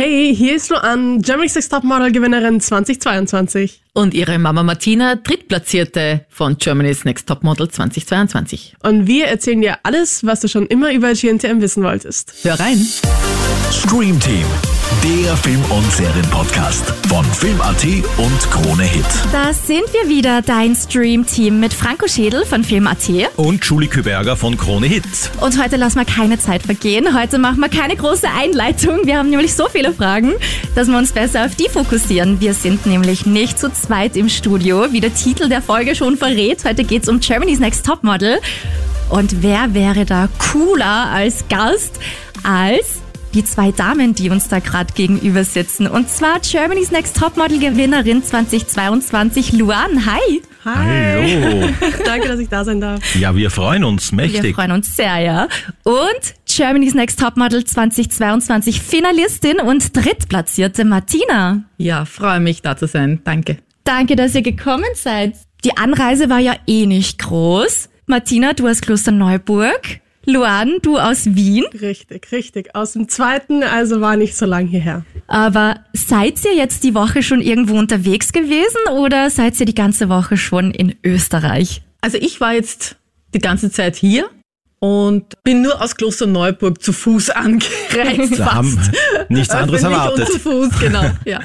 Hey, hier ist Luan, Germany's Next Topmodel Gewinnerin 2022. Und ihre Mama Martina, Drittplatzierte von Germany's Next Topmodel 2022. Und wir erzählen dir alles, was du schon immer über GNTM wissen wolltest. Hör rein. Stream Team, der Film- und Serienpodcast von Film.at und Krone Hit. Da sind wir wieder, dein Stream-Team mit Franco Schädel von Film.at. Und Julie Küberger von Krone Hit. Und heute lassen wir keine Zeit vergehen. Heute machen wir keine große Einleitung. Wir haben nämlich so viele Fragen, dass wir uns besser auf die fokussieren. Wir sind nämlich nicht zu zweit im Studio, wie der Titel der Folge schon verrät. Heute geht's um Germany's Next Topmodel. Und wer wäre da cooler als Gast als die zwei Damen, die uns da gerade gegenüber sitzen. Und zwar Germany's Next Topmodel Gewinnerin 2022, Luan. Hi. Hallo. Danke, dass ich da sein darf. Ja, wir freuen uns Wir mächtig. freuen uns sehr, ja. Und Germany's Next Topmodel 2022 Finalistin und drittplatzierte Martina. Ja, freue mich da zu sein. Danke. Danke, dass ihr gekommen seid. Die Anreise war ja eh nicht groß. Martina, du aus Klosterneuburg. Luan, du aus Wien. Richtig, richtig. Aus dem zweiten, also war nicht so lang hierher. Aber seid ihr jetzt die Woche schon irgendwo unterwegs gewesen oder seid ihr die ganze Woche schon in Österreich? Also ich war jetzt die ganze Zeit hier und bin nur aus Klosterneuburg zu Fuß angereist. Wir haben nichts anderes Öffentlich erwartet. Und zu Fuß, genau. Ja.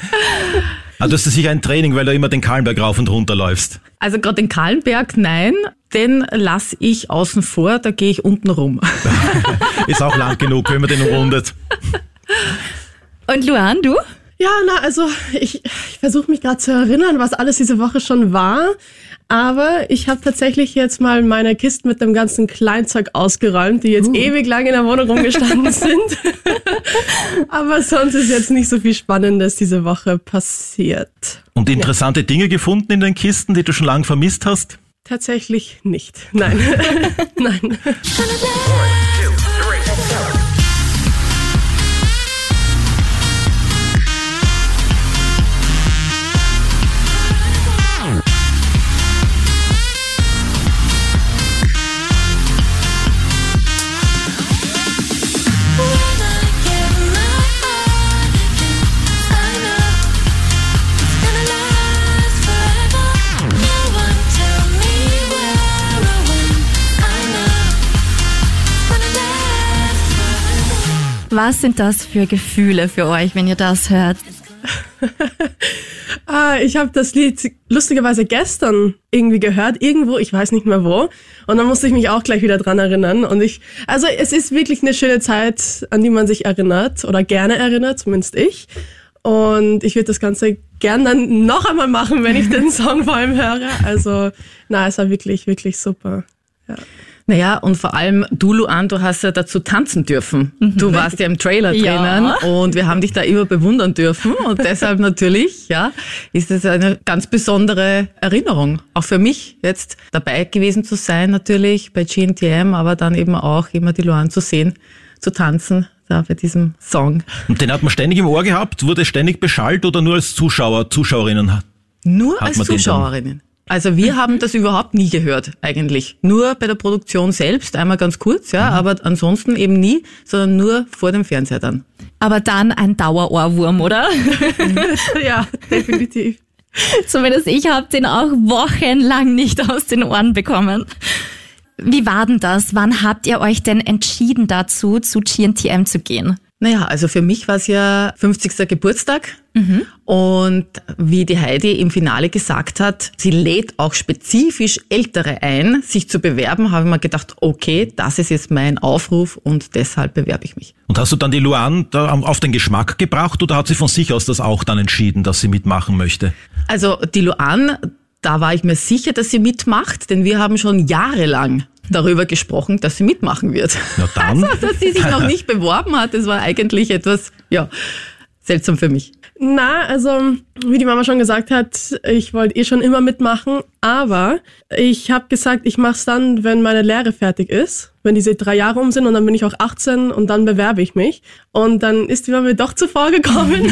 Ah, du hast sicher ein Training, weil du immer den Kahlenberg rauf und runter läufst. Also gerade den Kahlenberg, nein, den lasse ich außen vor, da gehe ich unten rum. Ist auch lang genug, wenn man den umrundet. Und Luan, du? Ja, na, also ich, ich versuche mich gerade zu erinnern, was alles diese Woche schon war. Aber ich habe tatsächlich jetzt mal meine Kisten mit dem ganzen Kleinzeug ausgeräumt, die jetzt ewig lang in der Wohnung rumgestanden sind. Aber sonst ist jetzt nicht so viel Spannendes diese Woche passiert. Und interessante Dinge gefunden in den Kisten, die du schon lange vermisst hast? Tatsächlich nicht. Nein. Nein. Was sind das für Gefühle für euch, wenn ihr das hört? Ah, ich habe das Lied lustigerweise gestern irgendwie gehört, irgendwo, ich weiß nicht mehr wo. Und dann musste ich mich auch gleich wieder dran erinnern. Und ich, also es ist wirklich eine schöne Zeit, an die man sich erinnert oder gerne erinnert, zumindest ich. Und ich würde das Ganze gern dann noch einmal machen, wenn ich den Song vor allem höre. Also, na, es war wirklich, wirklich super. Ja. Naja, und vor allem du, Luan, du hast ja dazu tanzen dürfen. Du warst ja im Trailer Ja. drinnen und wir haben dich da immer bewundern dürfen und deshalb natürlich, ja, ist es eine ganz besondere Erinnerung. Auch für mich jetzt dabei gewesen zu sein natürlich bei GNTM, aber dann eben auch immer die Luan zu sehen, zu tanzen da bei diesem Song. Und den hat man ständig im Ohr gehabt, wurde ständig beschallt oder nur als Zuschauer, Zuschauerinnen? Nur als Zuschauerinnen. Also wir haben das überhaupt nie gehört eigentlich. Nur bei der Produktion selbst, einmal ganz kurz, ja, aber ansonsten eben nie, sondern nur vor dem Fernseher dann. Aber dann ein Dauerohrwurm, oder? ja, definitiv. Zumindest ich habe den auch wochenlang nicht aus den Ohren bekommen. Wie war denn das? Wann habt ihr euch denn entschieden dazu, zu GNTM zu gehen? Naja, also für mich war es ja 50. Geburtstag und wie die Heidi im Finale gesagt hat, sie lädt auch spezifisch Ältere ein, sich zu bewerben, habe ich mir gedacht, okay, das ist jetzt mein Aufruf und deshalb bewerbe ich mich. Und hast du dann die Luan da auf den Geschmack gebracht oder hat sie von sich aus das auch dann entschieden, dass sie mitmachen möchte? Also die Luan, da war ich mir sicher, dass sie mitmacht, denn wir haben schon jahrelang darüber gesprochen, dass sie mitmachen wird. Na dann. Also, dass sie sich noch nicht beworben hat, das war eigentlich etwas, ja, seltsam für mich. Na, also, wie die Mama schon gesagt hat, ich wollte eh schon immer mitmachen, aber ich habe gesagt, ich mach's dann, wenn meine Lehre fertig ist, wenn diese drei Jahre um sind und dann bin ich auch 18 und dann bewerbe ich mich. Und dann ist die Mama mir doch zuvor gekommen.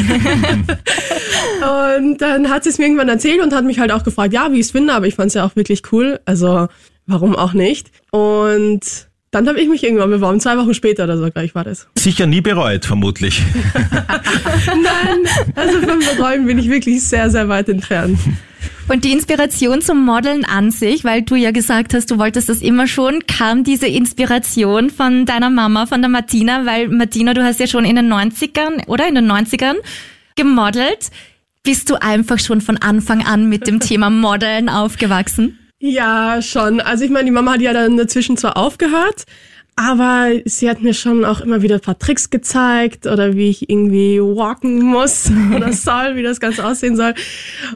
und dann hat sie es mir irgendwann erzählt und hat mich halt auch gefragt, ja, wie ich es finde, aber ich fand's ja auch wirklich cool. Also, warum auch nicht? Und dann habe ich mich irgendwann beworben. Zwei Wochen später oder so gleich war das. Sicher nie bereut, vermutlich. Nein, also vom Bereuen bin ich wirklich sehr, sehr weit entfernt. Und die Inspiration zum Modeln an sich, weil du ja gesagt hast, du wolltest das immer schon, kam diese Inspiration von deiner Mama, von der Martina, weil Martina, du hast ja schon in den 90ern oder in den 90ern gemodelt. Bist du einfach schon von Anfang an mit dem Thema Modeln aufgewachsen? Ja, schon. Also ich meine, die Mama hat ja dann dazwischen zwar aufgehört, aber sie hat mir schon auch immer wieder ein paar Tricks gezeigt oder wie ich irgendwie walken muss oder soll, wie das Ganze aussehen soll.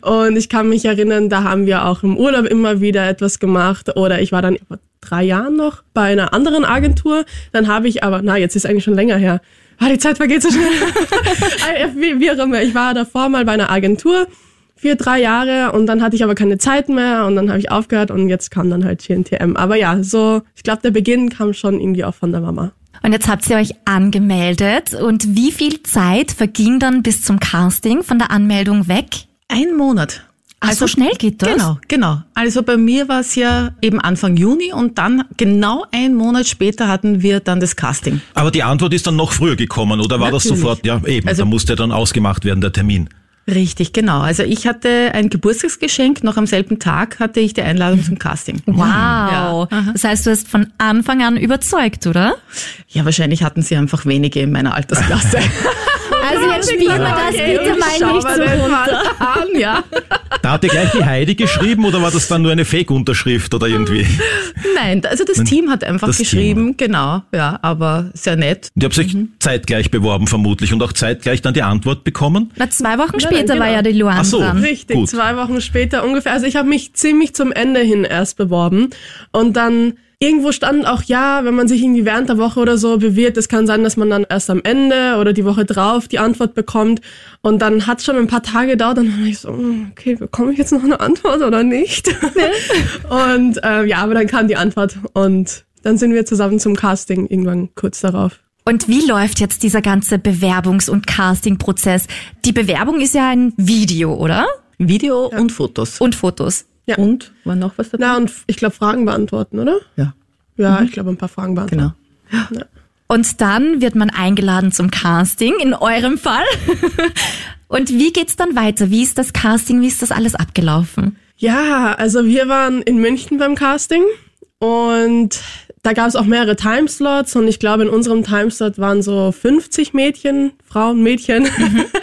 Und ich kann mich erinnern, da haben wir auch im Urlaub immer wieder etwas gemacht oder ich war dann vor drei Jahren noch bei einer anderen Agentur. Dann habe ich aber, na, jetzt ist eigentlich schon länger her. Ah, die Zeit vergeht so schnell. wie, wie auch immer. Ich war davor mal bei einer Agentur vier, drei Jahre und dann hatte ich aber keine Zeit mehr und dann habe ich aufgehört und jetzt kam dann halt GNTM. Aber ja, so, ich glaube, der Beginn kam schon irgendwie auch von der Mama. Und jetzt habt ihr euch angemeldet und wie viel Zeit verging dann bis zum Casting von der Anmeldung weg? Ein Monat. Ach, so schnell geht das? Genau, genau. Also bei mir war es ja eben Anfang Juni und dann genau einen Monat später hatten wir dann das Casting. Aber die Antwort ist dann noch früher gekommen, oder war das Natürlich. sofort? Ja, eben, Also- da musste dann ausgemacht werden, der Termin. Richtig, genau. Also ich hatte ein Geburtstagsgeschenk, noch am selben Tag hatte ich die Einladung zum Casting. Wow. Ja. Das heißt, du hast von Anfang an überzeugt, oder? Ja, wahrscheinlich hatten sie einfach wenige in meiner Altersklasse. Also jetzt spielen wir das Okay, bitte mal nicht so runter. an, ja. Da hat dir gleich die Heidi geschrieben oder war das dann nur eine Fake-Unterschrift oder irgendwie? Nein, also das Team hat einfach Das geschrieben, genau, ja, aber sehr nett. Und ihr habt euch zeitgleich beworben vermutlich und auch zeitgleich dann die Antwort bekommen? Na, zwei Wochen Nein, später genau. war ja die Luan Ach so. dran. Richtig, Gut. zwei Wochen später ungefähr. Also ich habe mich ziemlich zum Ende hin erst beworben und dann irgendwo stand auch, ja, wenn man sich irgendwie während der Woche oder so bewirbt, es kann sein, dass man dann erst am Ende oder die Woche drauf die Antwort bekommt. Und dann hat schon ein paar Tage gedauert und dann war ich so, hm, okay, bekomme ich jetzt noch eine Antwort oder nicht? und äh, ja, aber dann kam die Antwort und dann sind wir zusammen zum Casting irgendwann kurz darauf. Und wie läuft jetzt dieser ganze Bewerbungs- und Casting-Prozess? Die Bewerbung ist ja ein Video, oder? Video und Fotos. Und Fotos. Ja. Und war noch was dabei? Na, und ich glaube, Fragen beantworten, oder? Ja, Ja, ich glaube, ein paar Fragen beantworten. genau. Und dann wird man eingeladen zum Casting, in eurem Fall. Und wie geht's dann weiter? Wie ist das Casting? Wie ist das alles abgelaufen? Ja, also wir waren in München beim Casting und da gab es auch mehrere Timeslots und ich glaube in unserem Timeslot waren so 50 Mädchen, Frauen, Mädchen.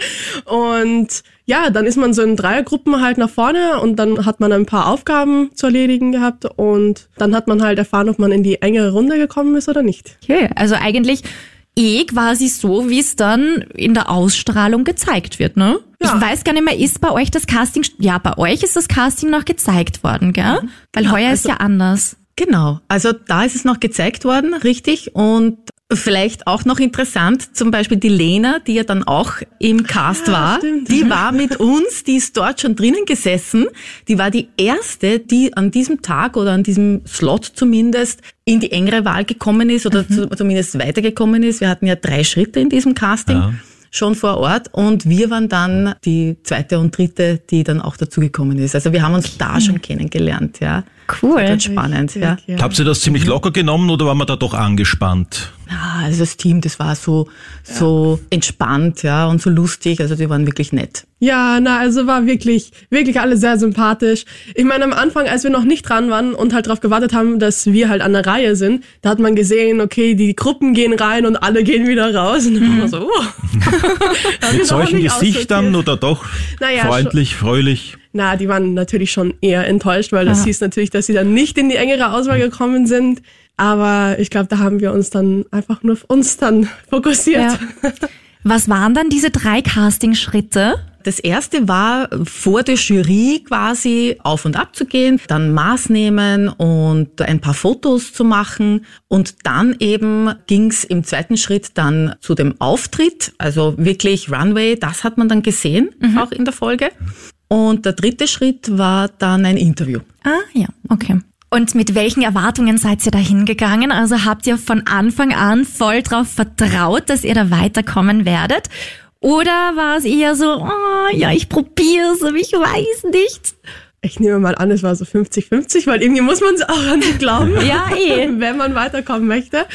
und ja, dann ist man so in Dreiergruppen halt nach vorne und dann hat man ein paar Aufgaben zu erledigen gehabt und dann hat man halt erfahren, ob man in die engere Runde gekommen ist oder nicht. Okay, also eigentlich eh quasi so, wie es dann in der Ausstrahlung gezeigt wird, ne? Ja. Ich weiß gar nicht mehr, ist bei euch das Casting, ja, bei euch ist das Casting noch gezeigt worden, gell? Weil heuer ist ja anders. Genau, also da ist es noch gezeigt worden, richtig. Und vielleicht auch noch interessant, zum Beispiel die Lena, die ja dann auch im Cast war, stimmt. die war mit uns, die ist dort schon drinnen gesessen. Die war die erste, die an diesem Tag oder an diesem Slot zumindest in die engere Wahl gekommen ist oder zu, zumindest weitergekommen ist. Wir hatten ja drei Schritte in diesem Casting. Ja. Schon vor Ort und wir waren dann die zweite und dritte, die dann auch dazugekommen ist. Also wir haben uns da schon kennengelernt, ja. Cool. Ganz spannend, ja. Ja. Habt ihr das ziemlich locker genommen oder war man da doch angespannt? Ja, also das Team, das war so, so entspannt, ja, und so lustig. Also die waren wirklich nett. Ja, na, also war wirklich, wirklich alle sehr sympathisch. Ich meine, am Anfang, als wir noch nicht dran waren und halt darauf gewartet haben, dass wir halt an der Reihe sind, da hat man gesehen, okay, die Gruppen gehen rein und alle gehen wieder raus. Und dann war man so, oh. Mit solchen Gesichtern oder doch Naja, freundlich, fröhlich? Na, die waren natürlich schon eher enttäuscht, weil das hieß natürlich, dass sie dann nicht in die engere Auswahl gekommen sind. Aber ich glaube, da haben wir uns dann einfach nur auf uns dann fokussiert. Ja. Was waren dann diese drei Casting-Schritte? Das erste war vor der Jury quasi auf und ab zu gehen, dann Maß nehmen und ein paar Fotos zu machen. Und dann eben ging's im zweiten Schritt dann zu dem Auftritt, also wirklich Runway, das hat man dann gesehen, auch in der Folge. Und der dritte Schritt war dann ein Interview. Ah, ja, okay. Und mit welchen Erwartungen seid ihr da hingegangen? Also habt ihr von Anfang an voll drauf vertraut, dass ihr da weiterkommen werdet? Oder war es eher so, oh, ja, ich probier's, aber ich weiß nicht? ich nehme mal an, es war so 50-50, weil irgendwie muss man es auch an sich glauben. Ja, eh. Wenn man weiterkommen möchte.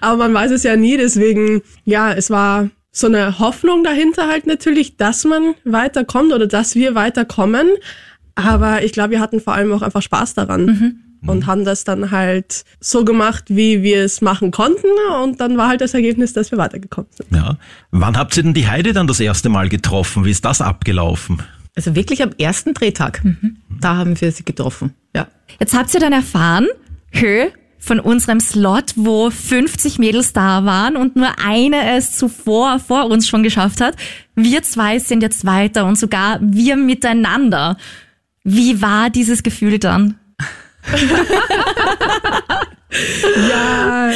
Aber man weiß es ja nie, deswegen, ja, es war so eine Hoffnung dahinter halt natürlich, dass man weiterkommt oder dass wir weiterkommen. Aber ich glaube, wir hatten vor allem auch einfach Spaß daran. Und haben das dann halt so gemacht, wie wir es machen konnten. Und dann war halt das Ergebnis, dass wir weitergekommen sind. Ja. Wann habt ihr denn die Heide dann das erste Mal getroffen? Wie ist das abgelaufen? Also wirklich am ersten Drehtag. Da haben wir sie getroffen. Ja. Jetzt habt ihr dann erfahren, hö, von unserem Slot, wo 50 Mädels da waren und nur eine es zuvor vor uns schon geschafft hat. Wir zwei sind jetzt weiter und sogar wir miteinander. Wie war dieses Gefühl dann? Ja,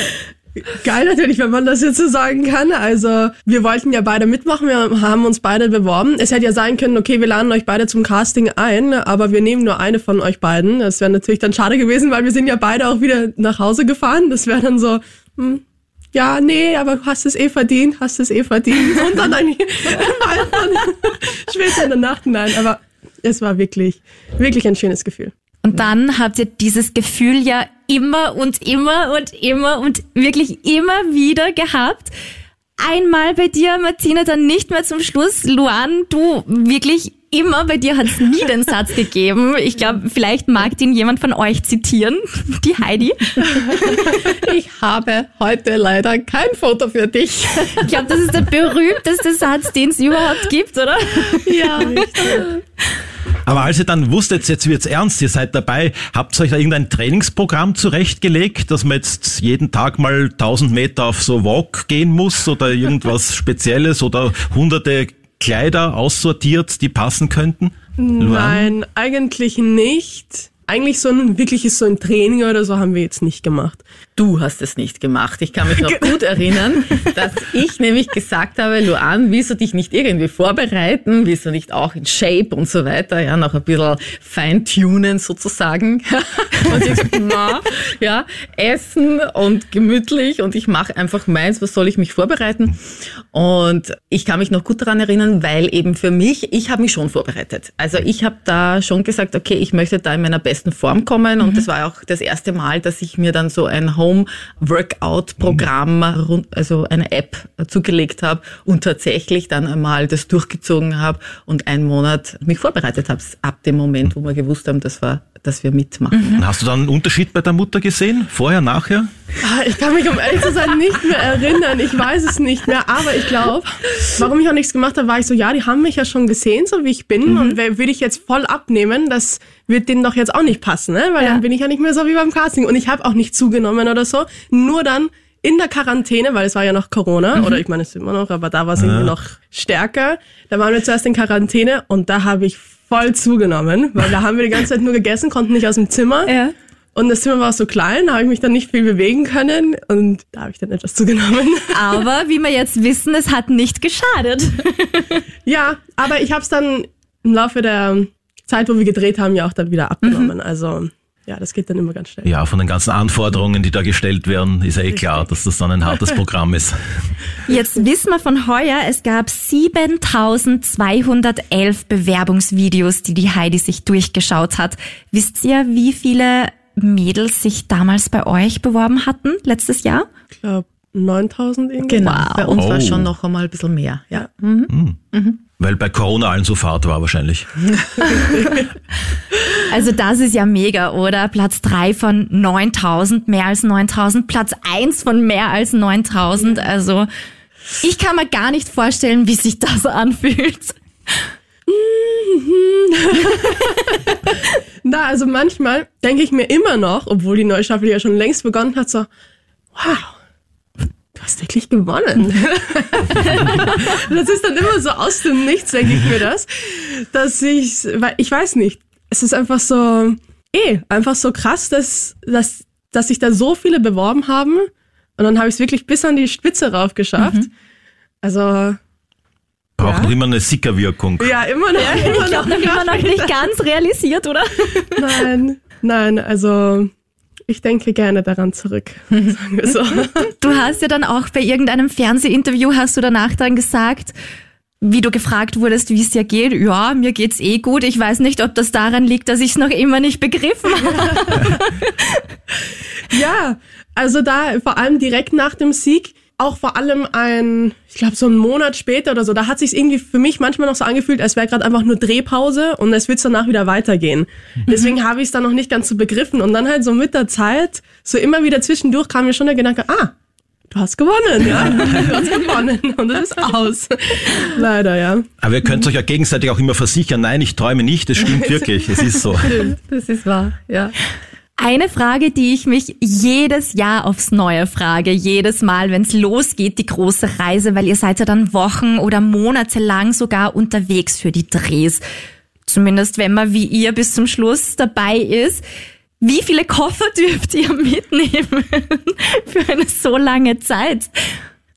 geil natürlich, wenn man das jetzt so sagen kann. Also wir wollten ja beide mitmachen, wir haben uns beide beworben. Es hätte ja sein können, okay, wir laden euch beide zum Casting ein, aber wir nehmen nur eine von euch beiden. Das wäre natürlich dann schade gewesen, weil wir sind ja beide auch wieder nach Hause gefahren. Das wäre dann so, hm, ja, nee, aber hast es eh verdient, hast es eh verdient. Und dann eigentlich später in der Nacht, nein, aber es war wirklich, wirklich ein schönes Gefühl. Und dann habt ihr dieses Gefühl ja immer und immer und immer und wirklich immer wieder gehabt. Einmal bei dir, Martina, dann nicht mehr zum Schluss. Luan, du wirklich immer, bei dir hat es nie den Satz gegeben. Ich glaube, vielleicht mag den jemand von euch zitieren, die Heidi. Ich habe heute leider kein Foto für dich. Ich glaube, das ist der berühmteste Satz, den es überhaupt gibt, oder? Ja. Aber als ihr dann wusstet, jetzt wird's ernst, ihr seid dabei, habt ihr euch da irgendein Trainingsprogramm zurechtgelegt, dass man jetzt jeden Tag mal 1000 Meter auf so Walk gehen muss oder irgendwas Spezielles oder hunderte Kleider aussortiert, die passen könnten? Luan? Nein, eigentlich nicht. Eigentlich so ein wirkliches so ein Training oder so haben wir jetzt nicht gemacht. Du hast es nicht gemacht. Ich kann mich noch gut erinnern, dass ich nämlich gesagt habe, Luan, willst du dich nicht irgendwie vorbereiten? Willst du nicht auch in Shape und so weiter? Ja, noch ein bisschen feintunen sozusagen. Und ich gesagt, na, ja, essen und gemütlich und ich mache einfach meins. Was soll ich mich vorbereiten? Und ich kann mich noch gut daran erinnern, weil eben für mich, ich habe mich schon vorbereitet. Also ich habe da schon gesagt, okay, ich möchte da in meiner besten Form kommen und das war auch das erste Mal, dass ich mir dann so ein Home-Workout-Programm, rund- also eine App zugelegt habe und tatsächlich dann einmal das durchgezogen habe und einen Monat mich vorbereitet habe, ab dem Moment, wo wir gewusst haben, dass wir, dass wir mitmachen. Hast du dann einen Unterschied bei der Mutter gesehen? Vorher, nachher? Ah, Ich kann mich, um ehrlich zu sein, nicht mehr erinnern. Ich weiß es nicht mehr. Aber ich glaube, warum ich auch nichts gemacht habe, war ich so, ja, die haben mich ja schon gesehen, so wie ich bin. Und wer- würde ich jetzt voll abnehmen, das wird denen doch jetzt auch nicht passen, ne? Weil Ja. dann bin ich ja nicht mehr so wie beim Casting. Und ich habe auch nicht zugenommen oder so. Nur dann in der Quarantäne, weil es war ja noch Corona, oder ich meine, es ist immer noch, aber da war es irgendwie noch stärker. Da waren wir zuerst in Quarantäne und da habe ich voll zugenommen, weil da haben wir die ganze Zeit nur gegessen, konnten nicht aus dem Zimmer. Ja. Und das Zimmer war so klein, da habe ich mich dann nicht viel bewegen können und da habe ich dann etwas zugenommen. Aber wie wir jetzt wissen, es hat nicht geschadet. ja, aber ich habe es dann im Laufe der Zeit, wo wir gedreht haben, ja auch dann wieder abgenommen. Also ja, das geht dann immer ganz schnell. Ja, von den ganzen Anforderungen, die da gestellt werden, ist ja eh klar, dass das dann ein hartes Programm ist. Jetzt wissen wir von heuer, es gab 7211 Bewerbungsvideos, die die Heidi sich durchgeschaut hat. Wisst ihr, wie viele Mädels sich damals bei euch beworben hatten, letztes Jahr? Ich glaube 9000 irgendwie. Genau. Wow. Bei uns war Oh. schon noch einmal ein bisschen mehr. Ja. Weil bei Corona allen so Fahrt war wahrscheinlich. Also das ist ja mega, oder? Platz drei von 9000, mehr als 9000, Platz eins von mehr als 9000. Also ich kann mir gar nicht vorstellen, wie sich das anfühlt. Na, also manchmal denke ich mir immer noch, obwohl die neue Staffel ja schon längst begonnen hat, so, wow, du hast wirklich gewonnen. das ist dann immer so aus dem Nichts, denke ich mir das, dass ich, weil ich weiß nicht, es ist einfach so, eh, einfach so krass, dass, dass, dass sich da so viele beworben haben und dann habe ich es wirklich bis an die Spitze rauf geschafft. Also, Braucht Ja. noch immer eine Sickerwirkung. ja, immer noch. immer Ich glaube, noch immer noch nicht ganz realisiert, oder? Nein, nein, also ich denke gerne daran zurück, sagen wir so. Du hast ja dann auch bei irgendeinem Fernsehinterview, hast du danach dann gesagt, wie du gefragt wurdest, wie es dir geht. Ja, mir geht's eh gut. Ich weiß nicht, ob das daran liegt, dass ich es noch immer nicht begriffen habe. Ja, also da vor allem direkt nach dem Sieg, auch vor allem ein, ich glaube so einen Monat später oder so, da hat sich irgendwie für mich manchmal noch so angefühlt, als wäre gerade einfach nur Drehpause und es wird danach wieder weitergehen. Deswegen habe ich es dann noch nicht ganz so begriffen und dann halt so mit der Zeit, so immer wieder zwischendurch kam mir schon der Gedanke, ah, du hast gewonnen, ja, du hast gewonnen und es ist aus. Leider, ja. Aber ihr könnt euch ja gegenseitig auch immer versichern, nein, ich träume nicht, es stimmt wirklich, es ist so. Das ist wahr, ja. Eine Frage, die ich mich jedes Jahr aufs Neue frage, jedes Mal, wenn es losgeht, die große Reise, weil ihr seid ja dann Wochen oder Monate lang sogar unterwegs für die Drehs. Zumindest wenn man wie ihr bis zum Schluss dabei ist. Wie viele Koffer dürft ihr mitnehmen für eine so lange Zeit?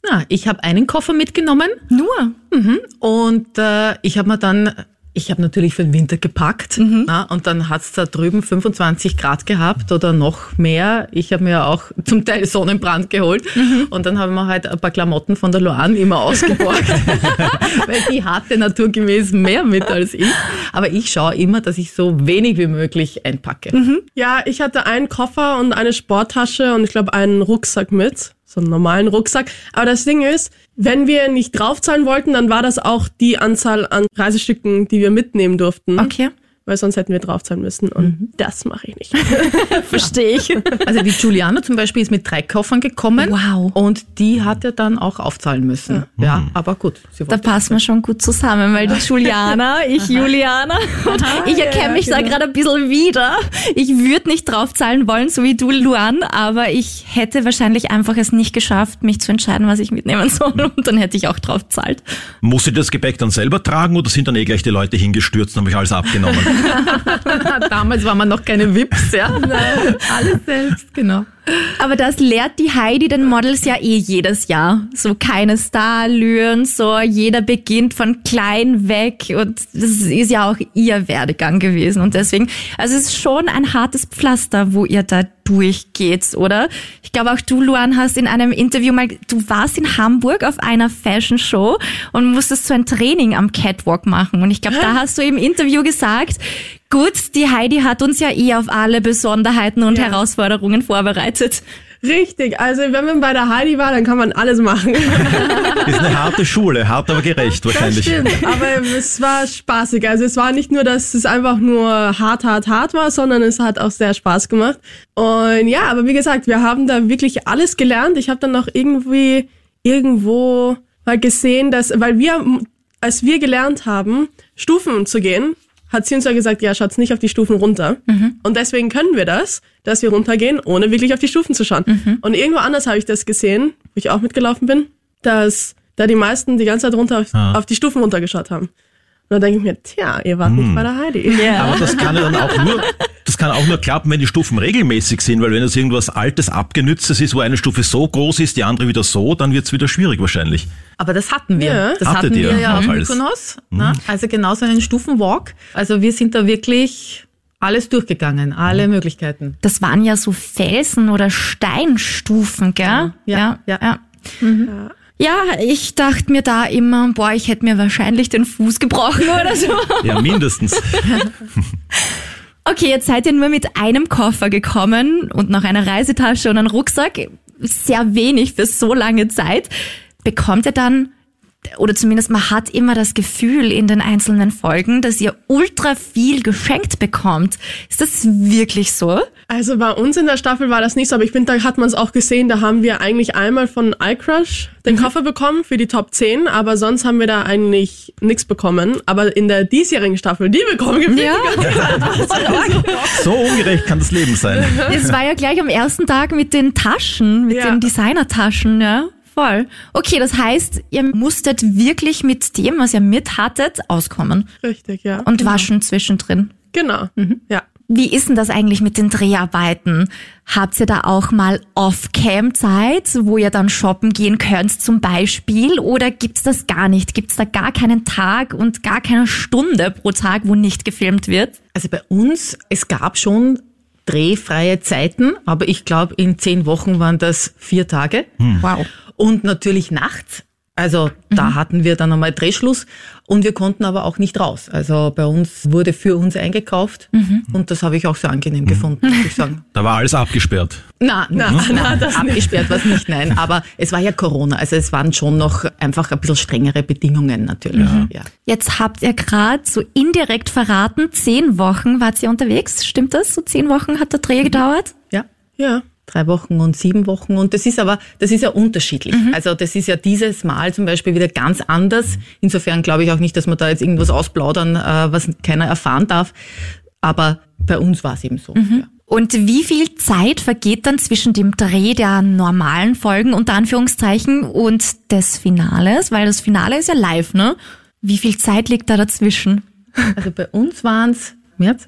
Na, ich habe einen Koffer mitgenommen Nur. mhm, und äh, ich habe mir dann, ich habe natürlich für den Winter gepackt na, und dann hat's da drüben 25 Grad gehabt oder noch mehr. Ich habe mir auch zum Teil Sonnenbrand geholt und dann haben wir halt ein paar Klamotten von der Loan immer ausgeborgt, weil die hatte naturgemäß mehr mit als ich. Aber ich schaue immer, dass ich so wenig wie möglich einpacke. Ja, ich hatte einen Koffer und eine Sporttasche und ich glaube einen Rucksack mit. So einen normalen Rucksack. Aber das Ding ist, wenn wir nicht draufzahlen wollten, dann war das auch die Anzahl an Reisestücken, die wir mitnehmen durften. Okay. Weil sonst hätten wir draufzahlen müssen. Und das mache ich nicht. Verstehe ich. Also die Juliana zum Beispiel ist mit drei Koffern gekommen. Wow. Und die hat ja dann auch aufzahlen müssen. Ja, aber gut. Sie Da passen wir schon gut zusammen, weil die Juliana, ich Juliana und ich erkenne mich da gerade ein bisschen wieder. Ich würde nicht draufzahlen wollen, so wie du, Luan, aber ich hätte wahrscheinlich einfach es nicht geschafft, mich zu entscheiden, was ich mitnehmen soll und dann hätte ich auch drauf zahlt. Muss sie das Gepäck dann selber tragen oder sind dann eh gleich die Leute hingestürzt und haben euch alles abgenommen? Damals waren wir noch keine Vips, ja. Alles selbst, genau. Aber das lehrt die Heidi den Models ja eh jedes Jahr. So keine Starlüren, so jeder beginnt von klein weg und das ist ja auch ihr Werdegang gewesen und deswegen, also es ist schon ein hartes Pflaster, wo ihr da durchgeht, oder? Ich glaube auch du, Luan, hast in einem Interview mal, du warst in Hamburg auf einer Fashion Show und musstest so ein Training am Catwalk machen und ich glaube, da hast du im Interview gesagt, gut, die Heidi hat uns ja eh auf alle Besonderheiten und Ja. Herausforderungen vorbereitet. Richtig. Also wenn man bei der Heidi war, dann kann man alles machen. ist eine harte Schule, hart aber gerecht Das wahrscheinlich. stimmt. Aber es war spaßig. Also es war nicht nur, dass es einfach nur hart, hart, hart war, sondern es hat auch sehr Spaß gemacht. Und ja, aber wie gesagt, wir haben da wirklich alles gelernt. Ich habe dann noch irgendwie irgendwo mal gesehen, dass, weil wir, als wir gelernt haben, Stufen zu gehen, hat sie uns ja gesagt, ja, schaut's nicht auf die Stufen runter. Und deswegen können wir das, dass wir runtergehen, ohne wirklich auf die Stufen zu schauen. Und irgendwo anders habe ich das gesehen, wo ich auch mitgelaufen bin, dass da die meisten die ganze Zeit runter auf, Ah. auf die Stufen runtergeschaut haben. Und dann denke ich mir, tja, ihr wart nicht bei der Heidi. Aber das kann ja dann auch nur, das kann auch nur klappen, wenn die Stufen regelmäßig sind, weil wenn das irgendwas Altes, Abgenütztes ist, wo eine Stufe so groß ist, die andere wieder so, dann wird's wieder schwierig wahrscheinlich. Aber das hatten wir. Ja. Das Hattet hatten ihr? wir ja auf. Mykonos. Na? Also genauso einen Stufenwalk. Also wir sind da wirklich alles durchgegangen, alle Möglichkeiten. Das waren ja so Felsen oder Steinstufen, gell? Ja, ja. ja. Ja, ich dachte mir da immer, boah, ich hätte mir wahrscheinlich den Fuß gebrochen oder so. Ja, mindestens. Okay, jetzt seid ihr nur mit einem Koffer gekommen und noch einer Reisetasche und einem Rucksack. Sehr wenig für so lange Zeit. Bekommt ihr dann, oder zumindest man hat immer das Gefühl in den einzelnen Folgen, dass ihr ultra viel geschenkt bekommt. Ist das wirklich so? Also bei uns in der Staffel war das nicht so, aber ich finde, da hat man es auch gesehen, da haben wir eigentlich einmal von iCrush den Koffer bekommen für die Top 10, aber sonst haben wir da eigentlich nichts bekommen. Aber in der diesjährigen Staffel, die bekommen wir Ja. So ungerecht kann das Leben sein. Es war ja gleich am ersten Tag mit den Taschen, mit Ja. den Designertaschen, ja. Voll. Okay, das heißt, ihr musstet wirklich mit dem, was ihr mit hattet, auskommen Richtig, ja. und waschen zwischendrin. genau. Ja. Wie ist denn das eigentlich mit den Dreharbeiten? Habt ihr da auch mal Off-Cam-Zeit, wo ihr dann shoppen gehen könnt zum Beispiel? Oder gibt's das gar nicht? Gibt's da gar keinen Tag und gar keine Stunde pro Tag, wo nicht gefilmt wird? Also bei uns, es gab schon drehfreie Zeiten, aber ich glaube, in zehn Wochen waren das vier Tage. Wow. Und natürlich nachts. Also da hatten wir dann einmal Drehschluss und wir konnten aber auch nicht raus. Also bei uns wurde für uns eingekauft und das habe ich auch sehr angenehm gefunden, muss ich sagen. Da war alles abgesperrt. Na, na, na, das abgesperrt war es nicht, nein. Aber es war ja Corona, also es waren schon noch einfach ein bisschen strengere Bedingungen natürlich. Ja. Jetzt habt ihr gerade so indirekt verraten, zehn Wochen wart ihr unterwegs. Stimmt das? So zehn Wochen hat der Dreh gedauert? ja. Ja. Drei Wochen und sieben Wochen. Und das ist aber, das ist ja unterschiedlich. Also das ist ja dieses Mal zum Beispiel wieder ganz anders. Insofern glaube ich auch nicht, dass wir da jetzt irgendwas ausplaudern, äh, was keiner erfahren darf. Aber bei uns war es eben so. Ja. Und wie viel Zeit vergeht dann zwischen dem Dreh der normalen Folgen unter Anführungszeichen und des Finales? Weil das Finale ist ja live, ne? Wie viel Zeit liegt da dazwischen? Also bei uns waren es März,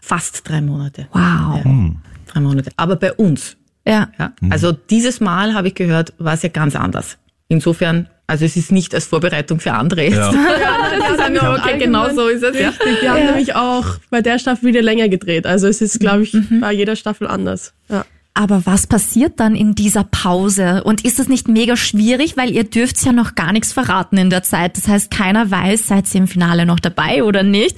fast drei Monate. Wow. Ja, drei Monate. Aber bei uns. Ja. Ja. Also dieses Mal habe ich gehört, war es ja ganz anders. Insofern, also es ist nicht als Vorbereitung für andere. Ja. das ist haben wir okay, genau so ist es. Ja. Richtig. Wir haben nämlich auch bei der Staffel wieder länger gedreht. Also es ist, glaube ich, bei jeder Staffel anders. Ja. Aber was passiert dann in dieser Pause? Und ist das nicht mega schwierig, weil ihr dürft ja noch gar nichts verraten in der Zeit. Das heißt, keiner weiß, seid ihr im Finale noch dabei oder nicht.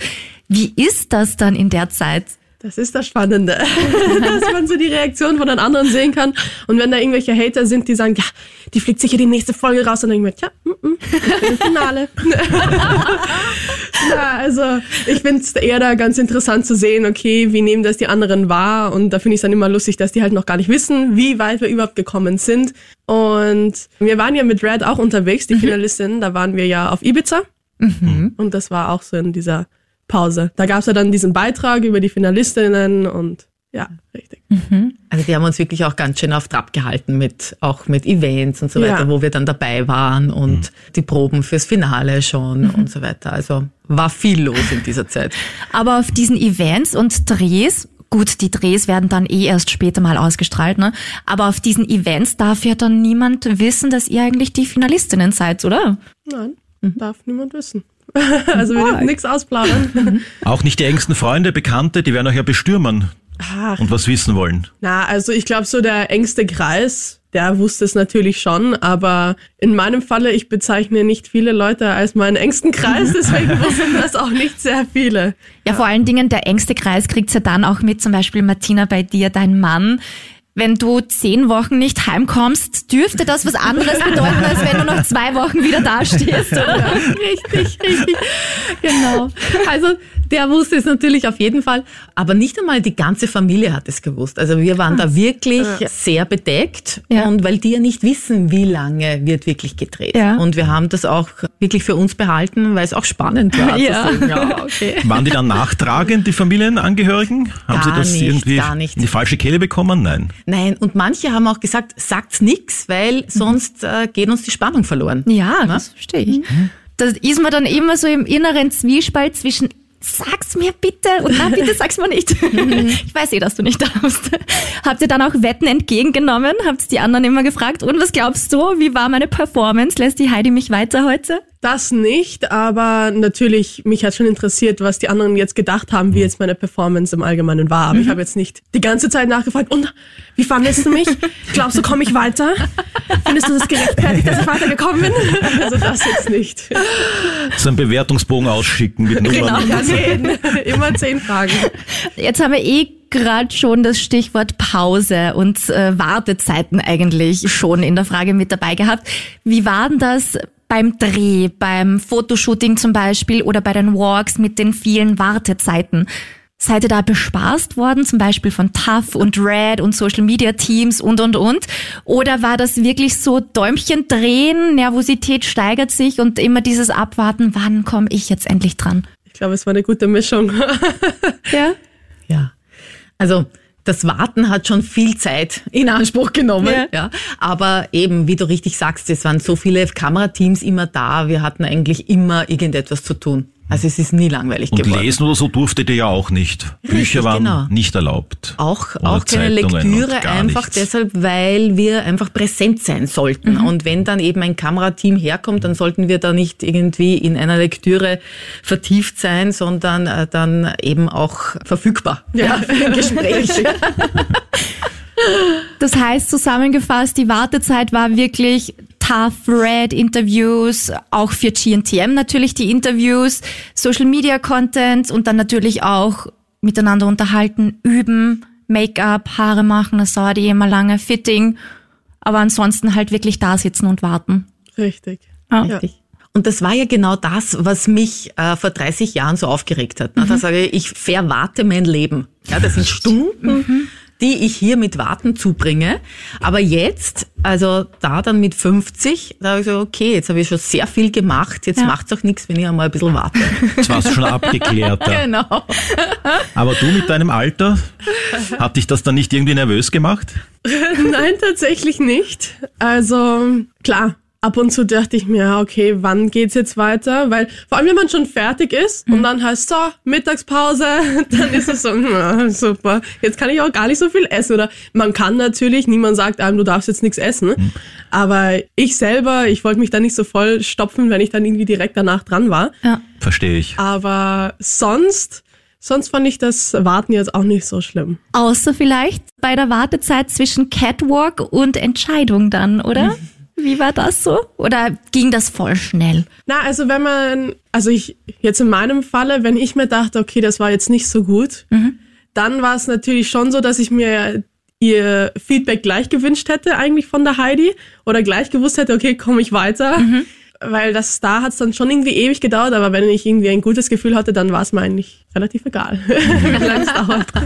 Wie ist das dann in der Zeit? Das ist das Spannende, dass man so die Reaktion von den anderen sehen kann. Und wenn da irgendwelche Hater sind, die sagen, ja, die fliegt sicher die nächste Folge raus, dann denke ich mir, ja, mm, mm, im Finale. ja, also ich finde es eher da ganz interessant zu sehen, okay, wie nehmen das die anderen wahr? Und da finde ich es dann immer lustig, dass die halt noch gar nicht wissen, wie weit wir überhaupt gekommen sind. Und wir waren ja mit Red auch unterwegs, die Finalistin, da waren wir ja auf Ibiza. Und das war auch so in dieser Pause. Da gab es ja dann diesen Beitrag über die Finalistinnen und ja, richtig. Also die haben uns wirklich auch ganz schön auf Trab gehalten mit auch mit Events und so weiter, Ja. wo wir dann dabei waren und die Proben fürs Finale schon und so weiter. Also war viel los in dieser Zeit. Aber auf diesen Events und Drehs, gut, die Drehs werden dann eh erst später mal ausgestrahlt, ne? Aber auf diesen Events darf ja dann niemand wissen, dass ihr eigentlich die Finalistinnen seid, oder? Nein, darf niemand wissen. also wir dürfen nichts ausplaudern. Auch nicht die engsten Freunde, Bekannte, die werden euch ja bestürmen Ach, und was wissen wollen. na, also ich glaube so der engste Kreis, der wusste es natürlich schon, aber in meinem Falle, ich bezeichne nicht viele Leute als meinen engsten Kreis, deswegen wussten das auch nicht sehr viele. Ja, vor allen Dingen der engste Kreis kriegt's ja dann auch mit, zum Beispiel Martina bei dir, dein Mann. Wenn du zehn Wochen nicht heimkommst, dürfte das was anderes bedeuten, als wenn du noch zwei Wochen wieder dastehst, oder? Richtig, richtig. Genau. Also der wusste es natürlich auf jeden Fall, aber nicht einmal die ganze Familie hat es gewusst. Also wir waren da wirklich sehr bedeckt Ja. und weil die ja nicht wissen, wie lange wird wirklich gedreht. Ja. Und wir haben das auch wirklich für uns behalten, weil es auch spannend war. Ja. Zu sagen, ja, okay. Waren die dann nachtragend, die Familienangehörigen? Haben sie Gar das nicht, irgendwie gar nicht. in die falsche Kehle bekommen? Nein. Nein, und manche haben auch gesagt, sagt's nix, weil sonst äh, geht uns die Spannung verloren. Ja, das verstehe ich. Da ist man dann immer so im inneren Zwiespalt zwischen Sag's mir bitte und na bitte sag's mir nicht. Ich weiß eh, dass du nicht darfst. Habt ihr dann auch Wetten entgegengenommen? Habt die anderen immer gefragt? Und was glaubst du? Wie war meine Performance? Lässt die Heidi mich weiter heute? Das nicht, aber natürlich, mich hat schon interessiert, was die anderen jetzt gedacht haben, wie jetzt meine Performance im Allgemeinen war. Aber ich habe jetzt nicht die ganze Zeit nachgefragt, und wie fandest du mich? Glaubst du, komme ich weiter? Findest du das gerechtfertigt, dass ich weitergekommen bin? Also das jetzt nicht. So einen Bewertungsbogen ausschicken mit Nummern. Ja, jeden. Immer zehn Fragen. Jetzt haben wir eh gerade schon das Stichwort Pause und äh, Wartezeiten eigentlich schon in der Frage mit dabei gehabt. Wie war denn das beim Dreh, beim Fotoshooting zum Beispiel oder bei den Walks mit den vielen Wartezeiten? Seid ihr da bespaßt worden, zum Beispiel von TAF und Red und Social Media Teams und, und, und? Oder war das wirklich so Däumchen drehen, Nervosität steigert sich und immer dieses Abwarten, wann komme ich jetzt endlich dran? Ich glaube, es war eine gute Mischung. Ja. Ja. Also das Warten hat schon viel Zeit in Anspruch genommen. Ja. Ja. Aber eben, wie du richtig sagst, es waren so viele Kamerateams immer da. Wir hatten eigentlich immer irgendetwas zu tun. Also es ist nie langweilig Und geworden. lesen oder so durftet ihr ja auch nicht. Bücher waren genau. nicht erlaubt. Auch, auch keine Zeitungen Lektüre, einfach nichts. deshalb, weil wir einfach präsent sein sollten. Mhm. Und wenn dann eben ein Kamerateam herkommt, dann sollten wir da nicht irgendwie in einer Lektüre vertieft sein, sondern äh, dann eben auch verfügbar ja. für ein Gespräch. Das heißt zusammengefasst, die Wartezeit war wirklich Tough Red Interviews, auch für GNTM natürlich die Interviews, Social Media Content und dann natürlich auch miteinander unterhalten, üben, Make-up, Haare machen, das dauert eh immer lange, Fitting, aber ansonsten halt wirklich da sitzen und warten. Richtig. Ah. Richtig. Und das war ja genau das, was mich äh, vor 30 Jahren so aufgeregt hat. Ne? Da sage ich, ich verwarte mein Leben. Ja, das sind Stunden, die ich hier mit Warten zubringe. Aber jetzt, also da dann mit 50, da habe ich so, okay, jetzt habe ich schon sehr viel gemacht. Jetzt Ja. macht's auch nichts, wenn ich einmal ein bisschen warte. Jetzt warst du schon abgeklärt. Genau. Aber du mit deinem Alter, hat dich das dann nicht irgendwie nervös gemacht? Nein, tatsächlich nicht. Also klar, ab und zu dachte ich mir, okay, wann geht's jetzt weiter? Weil vor allem, wenn man schon fertig ist und dann heißt so, Mittagspause, dann ist es so, na, super, jetzt kann ich auch gar nicht so viel essen. Oder man kann natürlich, niemand sagt einem, du darfst jetzt nichts essen. Aber ich selber, ich wollte mich da nicht so voll stopfen, wenn ich dann irgendwie direkt danach dran war. Ja. Verstehe ich. Aber sonst, sonst fand ich das Warten jetzt auch nicht so schlimm. Außer vielleicht bei der Wartezeit zwischen Catwalk und Entscheidung dann, oder? Wie war das so? Oder ging das voll schnell? Na, also wenn man, also ich, jetzt in meinem Falle, wenn ich mir dachte, okay, das war jetzt nicht so gut, dann war es natürlich schon so, dass ich mir ihr Feedback gleich gewünscht hätte eigentlich von der Heidi oder gleich gewusst hätte, okay, komme ich weiter. Weil das da hat es dann schon irgendwie ewig gedauert, aber wenn ich irgendwie ein gutes Gefühl hatte, dann war es mir eigentlich relativ egal, wie lange es dauert.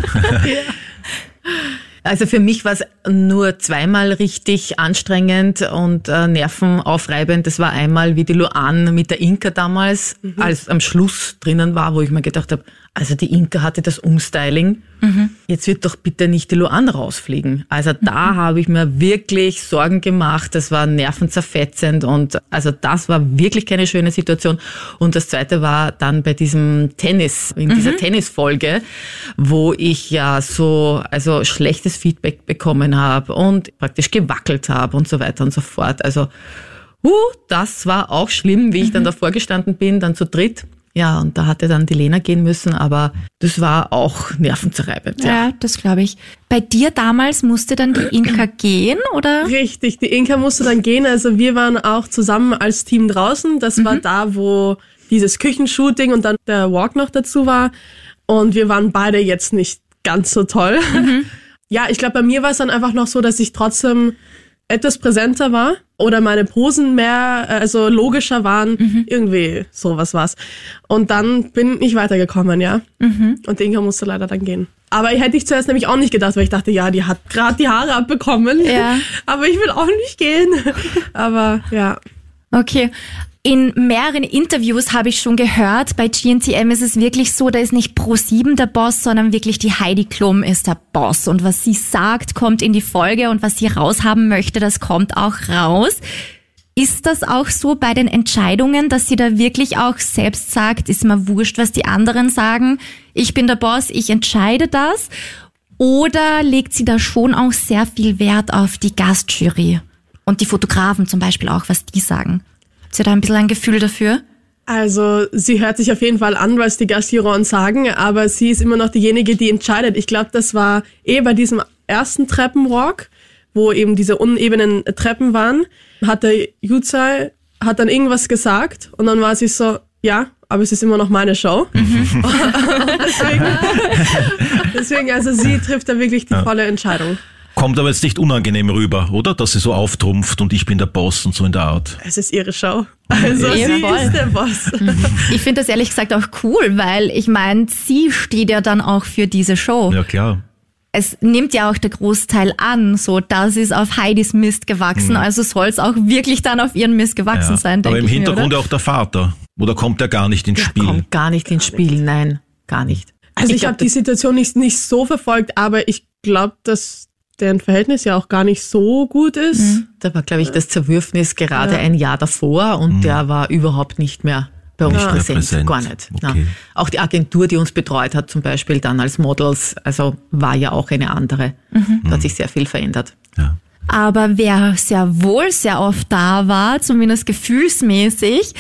Also für mich war es nur zweimal richtig anstrengend und äh, nervenaufreibend. Das war einmal, wie die Luan mit der Inka damals als am Schluss drinnen war, wo ich mir gedacht habe, also die Inka hatte das Umstyling. Jetzt wird doch bitte nicht die Luan rausfliegen. Also da habe ich mir wirklich Sorgen gemacht. Das war nervenzerfetzend und also das war wirklich keine schöne Situation. Und das zweite war dann bei diesem Tennis, in dieser Tennisfolge, wo ich ja so also schlechtes Feedback bekommen habe und praktisch gewackelt habe und so weiter und so fort. Also uh, das war auch schlimm, wie ich dann davor gestanden bin, dann zu dritt. Ja, und da hatte dann die Lena gehen müssen, aber das war auch nervenzerreibend. Ja. Ja, das glaube ich. Bei dir damals musste dann die Inka gehen, oder? Richtig, die Inka musste dann gehen. Also wir waren auch zusammen als Team draußen. Das war da, wo dieses Küchenshooting und dann der Walk noch dazu war. Und wir waren beide jetzt nicht ganz so toll. Ja, ich glaube, bei mir war es dann einfach noch so, dass ich trotzdem etwas präsenter war oder meine Posen mehr, äh, also logischer waren. Irgendwie sowas war's. Und dann bin ich weitergekommen, ja. Und die Inka musste leider dann gehen. Aber hätte ich zuerst nämlich auch nicht gedacht, weil ich dachte, ja, die hat gerade die Haare abbekommen. Ja. Aber ich will auch nicht gehen. Aber ja. Okay. In mehreren Interviews habe ich schon gehört, bei GNTM ist es wirklich so, da ist nicht Pro7 der Boss, sondern wirklich die Heidi Klum ist der Boss. Und was sie sagt, kommt in die Folge und was sie raushaben möchte, das kommt auch raus. Ist das auch so bei den Entscheidungen, dass sie da wirklich auch selbst sagt, ist mir wurscht, was die anderen sagen, ich bin der Boss, ich entscheide das? Oder legt sie da schon auch sehr viel Wert auf die Gastjury? Und die Fotografen zum Beispiel auch, was die sagen? Habt ihr da ein bisschen ein Gefühl dafür? Also sie hört sich auf jeden Fall an, was die Gastjuroren sagen, aber sie ist immer noch diejenige, die entscheidet. Ich glaube, das war eh bei diesem ersten Treppenwalk, wo eben diese unebenen Treppen waren, hat der Yuzai hat dann irgendwas gesagt und dann war sie so, ja, aber es ist immer noch meine Show. deswegen, deswegen, also sie trifft da wirklich die volle Entscheidung. Kommt aber jetzt nicht unangenehm rüber, oder? Dass sie so auftrumpft und ich bin der Boss und so in der Art. Es ist ihre Show. Also Ja, sie voll. ist der Boss. Ich finde das ehrlich gesagt auch cool, weil ich meine, sie steht ja dann auch für diese Show. Ja, klar. Es nimmt ja auch der Großteil an, so das ist auf Heidis Mist gewachsen, also soll es auch wirklich dann auf ihren Mist gewachsen Ja. sein, Aber im ich Hintergrund mir, auch der Vater. Oder kommt er gar nicht ins Spiel? Kommt gar nicht ins Spiel, nein, gar nicht. Also ich, glaub, habe die Situation nicht, nicht so verfolgt, aber ich glaube, dass deren Verhältnis ja auch gar nicht so gut ist. Da war, glaube ich, das Zerwürfnis gerade Ja. ein Jahr davor und der war überhaupt nicht mehr bei uns mehr präsent. präsent. Gar nicht. Okay. Auch die Agentur, die uns betreut hat, zum Beispiel dann als Models, also war ja auch eine andere. Da hat sich sehr viel verändert. Ja. Aber wer sehr wohl sehr oft da war, zumindest gefühlsmäßig,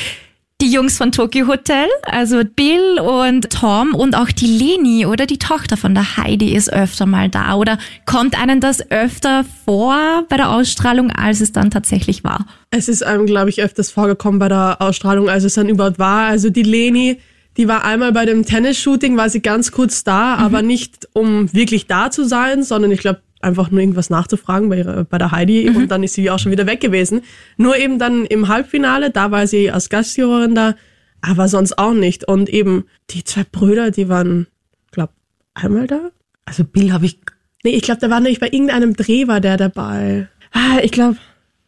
Die Jungs von Tokyo Hotel, also Bill und Tom und auch die Leni oder die Tochter von der Heidi ist öfter mal da. Oder kommt einem das öfter vor bei der Ausstrahlung, als es dann tatsächlich war? Es ist einem, glaube ich, öfters vorgekommen bei der Ausstrahlung, als es dann überhaupt war. Also die Leni, die war einmal bei dem Tennisshooting, war sie ganz kurz da, aber nicht um wirklich da zu sein, sondern ich glaube, einfach nur irgendwas nachzufragen bei, ihrer, bei der Heidi und dann ist sie auch schon wieder weg gewesen. Nur eben dann im Halbfinale, da war sie als Gastjurorin da, aber sonst auch nicht. Und eben die zwei Brüder, die waren, glaub, einmal da. Also Bill habe ich Nee, ich glaube, da war nämlich bei irgendeinem Dreh war der dabei. Ah, ich glaube,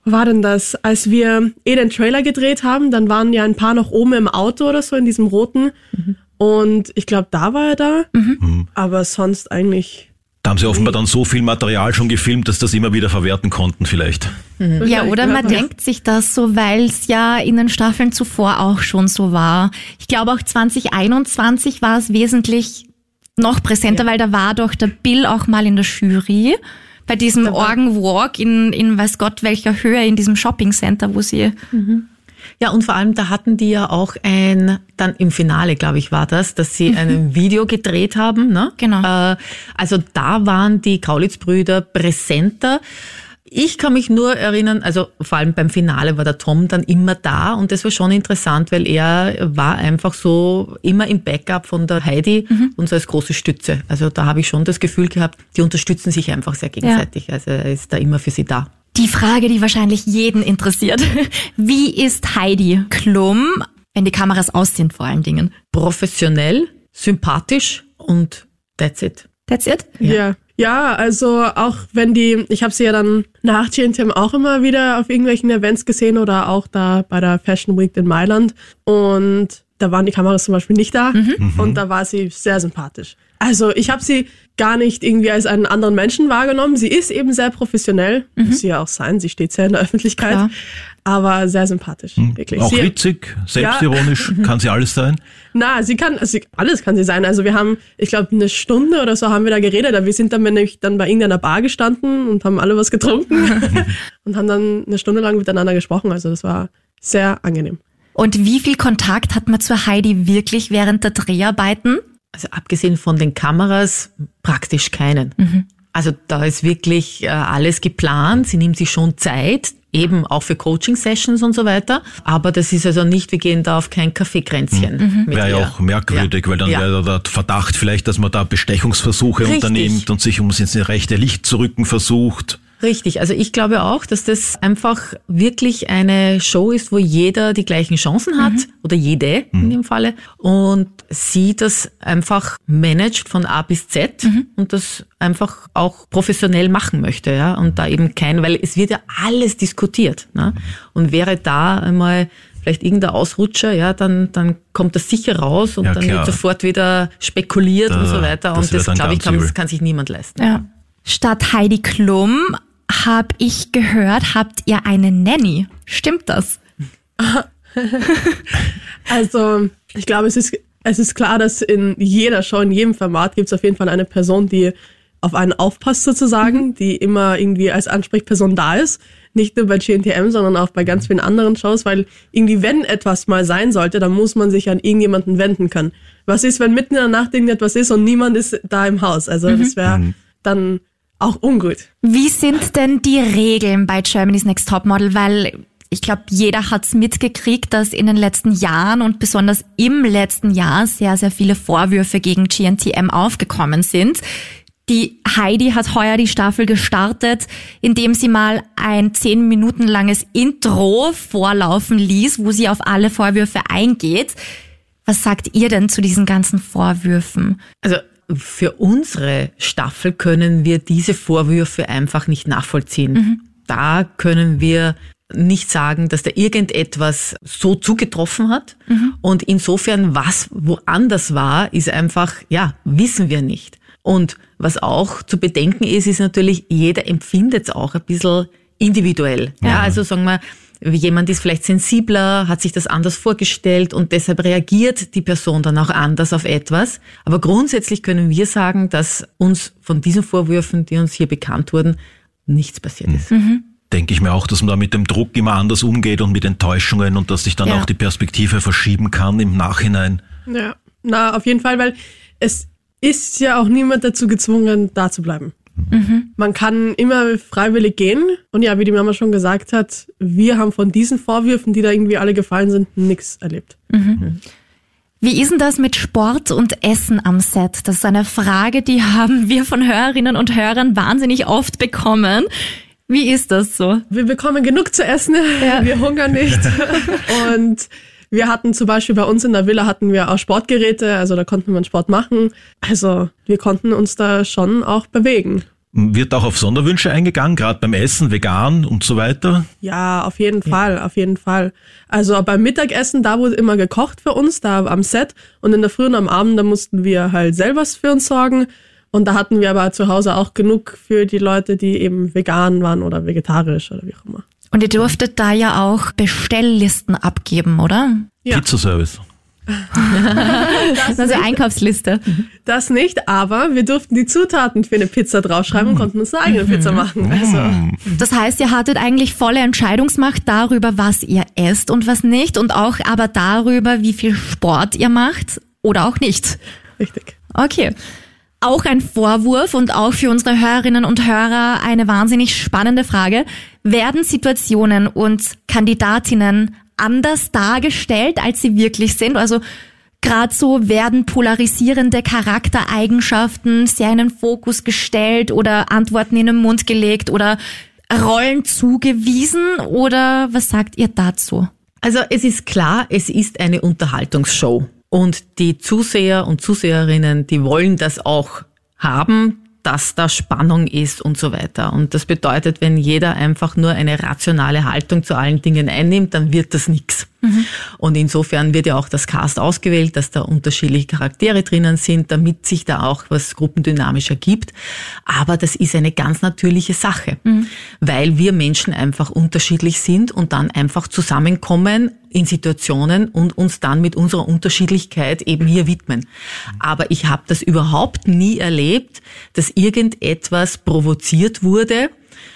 wo war denn das? Als wir eh den Trailer gedreht haben, dann waren ja ein paar noch oben im Auto oder so in diesem roten. Und ich glaube, da war er da. Aber sonst eigentlich. Da haben sie offenbar dann so viel Material schon gefilmt, dass das immer wieder verwerten konnten vielleicht. Ja, oder man denkt sich das so, weil es ja in den Staffeln zuvor auch schon so war. Ich glaube auch 2021 war es wesentlich noch präsenter, weil da war doch der Bill auch mal in der Jury bei diesem Organ Walk in, in weiß Gott welcher Höhe in diesem Shopping Center, wo sie Ja, und vor allem, da hatten die ja auch ein, dann im Finale, glaube ich, war das, dass sie ein Video gedreht haben. Ne? Genau. Äh, also da waren die Kaulitz-Brüder präsenter. Ich kann mich nur erinnern, also vor allem beim Finale war der Tom dann immer da und das war schon interessant, weil er war einfach so immer im Backup von der Heidi und so als große Stütze. Also da habe ich schon das Gefühl gehabt, die unterstützen sich einfach sehr gegenseitig. Also er ist da immer für sie da. Die Frage, die wahrscheinlich jeden interessiert. Wie ist Heidi Klum, wenn die Kameras aus sind vor allen Dingen? Professionell, sympathisch und that's it. That's it? Ja. ja. also auch wenn die, ich habe sie ja dann nach GNTM auch immer wieder auf irgendwelchen Events gesehen oder auch da bei der Fashion Week in Mailand. Und da waren die Kameras zum Beispiel nicht da. Und da war sie sehr sympathisch. Also ich habe sie gar nicht irgendwie als einen anderen Menschen wahrgenommen. Sie ist eben sehr professionell, muss sie ja auch sein. Sie steht sehr in der Öffentlichkeit, Klar. aber sehr sympathisch, wirklich. Auch sie, witzig, selbstironisch, kann sie alles sein. Na, sie kann, also alles kann sie sein. Also wir haben, ich glaube, eine Stunde oder so haben wir da geredet. Aber wir sind dann nämlich dann bei irgendeiner Bar gestanden und haben alle was getrunken und haben dann eine Stunde lang miteinander gesprochen. Also das war sehr angenehm. Und wie viel Kontakt hat man zu Heidi wirklich während der Dreharbeiten? Also abgesehen von den Kameras praktisch keinen. Also da ist wirklich äh, alles geplant. Sie nimmt sich schon Zeit, eben auch für Coaching-Sessions und so weiter. Aber das ist also nicht, wir gehen da auf kein Kaffeekränzchen. mit Wäre ja auch merkwürdig, weil dann Ja. wäre da der Verdacht vielleicht, dass man da Bestechungsversuche Richtig. unternimmt und sich ums ins rechte Licht zu rücken versucht. Richtig, also ich glaube auch, dass das einfach wirklich eine Show ist, wo jeder die gleichen Chancen hat oder jede in dem Falle und sie das einfach managt von A bis Z und das einfach auch professionell machen möchte, ja und da eben kein, weil es wird ja alles diskutiert, ne? und wäre da einmal vielleicht irgendein Ausrutscher, ja, dann, dann kommt das sicher raus und Ja, dann klar. wird sofort wieder spekuliert Da- und so weiter das und das, glaube ich, kann, kann sich niemand leisten. Ja. Statt Heidi Klum habe ich gehört, habt ihr eine Nanny. Stimmt das? Also, ich glaube, es ist, es ist klar, dass in jeder Show, in jedem Format gibt es auf jeden Fall eine Person, die auf einen aufpasst sozusagen, die immer irgendwie als Ansprechperson da ist. Nicht nur bei GNTM, sondern auch bei ganz vielen anderen Shows, weil irgendwie, wenn etwas mal sein sollte, dann muss man sich an irgendjemanden wenden können. Was ist, wenn mitten in der Nacht irgendetwas ist und niemand ist da im Haus? Also, das wäre dann auch ungut. Wie sind denn die Regeln bei Germany's Next Topmodel? Weil ich glaube, jeder hat's mitgekriegt, dass in den letzten Jahren und besonders im letzten Jahr sehr, sehr viele Vorwürfe gegen GNTM aufgekommen sind. Die Heidi hat heuer die Staffel gestartet, indem sie mal ein zehn Minuten langes Intro vorlaufen ließ, wo sie auf alle Vorwürfe eingeht. Was sagt ihr denn zu diesen ganzen Vorwürfen? Also für unsere Staffel können wir diese Vorwürfe einfach nicht nachvollziehen. Da können wir nicht sagen, dass da irgendetwas so zugetroffen hat. Und insofern, was woanders war, ist einfach, ja, wissen wir nicht. Und was auch zu bedenken ist, ist natürlich, jeder empfindet es auch ein bisschen individuell. Ja, also sagen wir, jemand ist vielleicht sensibler, hat sich das anders vorgestellt und deshalb reagiert die Person dann auch anders auf etwas. Aber grundsätzlich können wir sagen, dass uns von diesen Vorwürfen, die uns hier bekannt wurden, nichts passiert ist. denke ich mir auch, dass man da mit dem Druck immer anders umgeht und mit Enttäuschungen und dass sich dann Ja. auch die Perspektive verschieben kann im Nachhinein. Ja, na, auf jeden Fall, weil es ist ja auch niemand dazu gezwungen, da zu bleiben. Man kann immer freiwillig gehen. Und ja, wie die Mama schon gesagt hat, wir haben von diesen Vorwürfen, die da irgendwie alle gefallen sind, nichts erlebt. Wie ist denn das mit Sport und Essen am Set? Das ist eine Frage, die haben wir von Hörerinnen und Hörern wahnsinnig oft bekommen. Wie ist das so? Wir bekommen genug zu essen, wir hungern nicht. Und wir hatten zum Beispiel bei uns in der Villa hatten wir auch Sportgeräte, also da konnten wir Sport machen. Also wir konnten uns da schon auch bewegen. Wird auch auf Sonderwünsche eingegangen, gerade beim Essen, vegan und so weiter. Ja, auf jeden Fall, auf jeden Fall. Also beim Mittagessen, da wurde immer gekocht für uns, da am Set. Und in der Früh und am Abend, da mussten wir halt selber für uns sorgen. Und da hatten wir aber zu Hause auch genug für die Leute, die eben vegan waren oder vegetarisch oder wie auch immer. Und ihr durftet da ja auch Bestelllisten abgeben, oder? Ja. Pizzaservice. Also Einkaufsliste. Das nicht, aber wir durften die Zutaten für eine Pizza draufschreiben und konnten uns eine eigene Pizza machen. Also, Das heißt, ihr hattet eigentlich volle Entscheidungsmacht darüber, was ihr esst und was nicht und auch aber darüber, wie viel Sport ihr macht oder auch nicht. richtig. Okay. Auch ein Vorwurf und auch für unsere Hörerinnen und Hörer eine wahnsinnig spannende Frage. Werden Situationen und Kandidatinnen anders dargestellt, als sie wirklich sind? Also gerade so werden polarisierende Charaktereigenschaften sehr in den Fokus gestellt oder Antworten in den Mund gelegt oder Rollen zugewiesen oder was sagt ihr dazu? Also es ist klar, es ist eine Unterhaltungsshow. Und die Zuseher und Zuseherinnen, die wollen das auch haben, dass da Spannung ist und so weiter. Und das bedeutet, wenn jeder einfach nur eine rationale Haltung zu allen Dingen einnimmt, dann wird das nichts. Und insofern wird ja auch das Cast ausgewählt, dass da unterschiedliche Charaktere drinnen sind, damit sich da auch was gruppendynamisch ergibt. Aber das ist eine ganz natürliche Sache, weil wir Menschen einfach unterschiedlich sind und dann einfach zusammenkommen in Situationen und uns dann mit unserer Unterschiedlichkeit eben hier widmen. Aber ich habe das überhaupt nie erlebt, dass irgendetwas provoziert wurde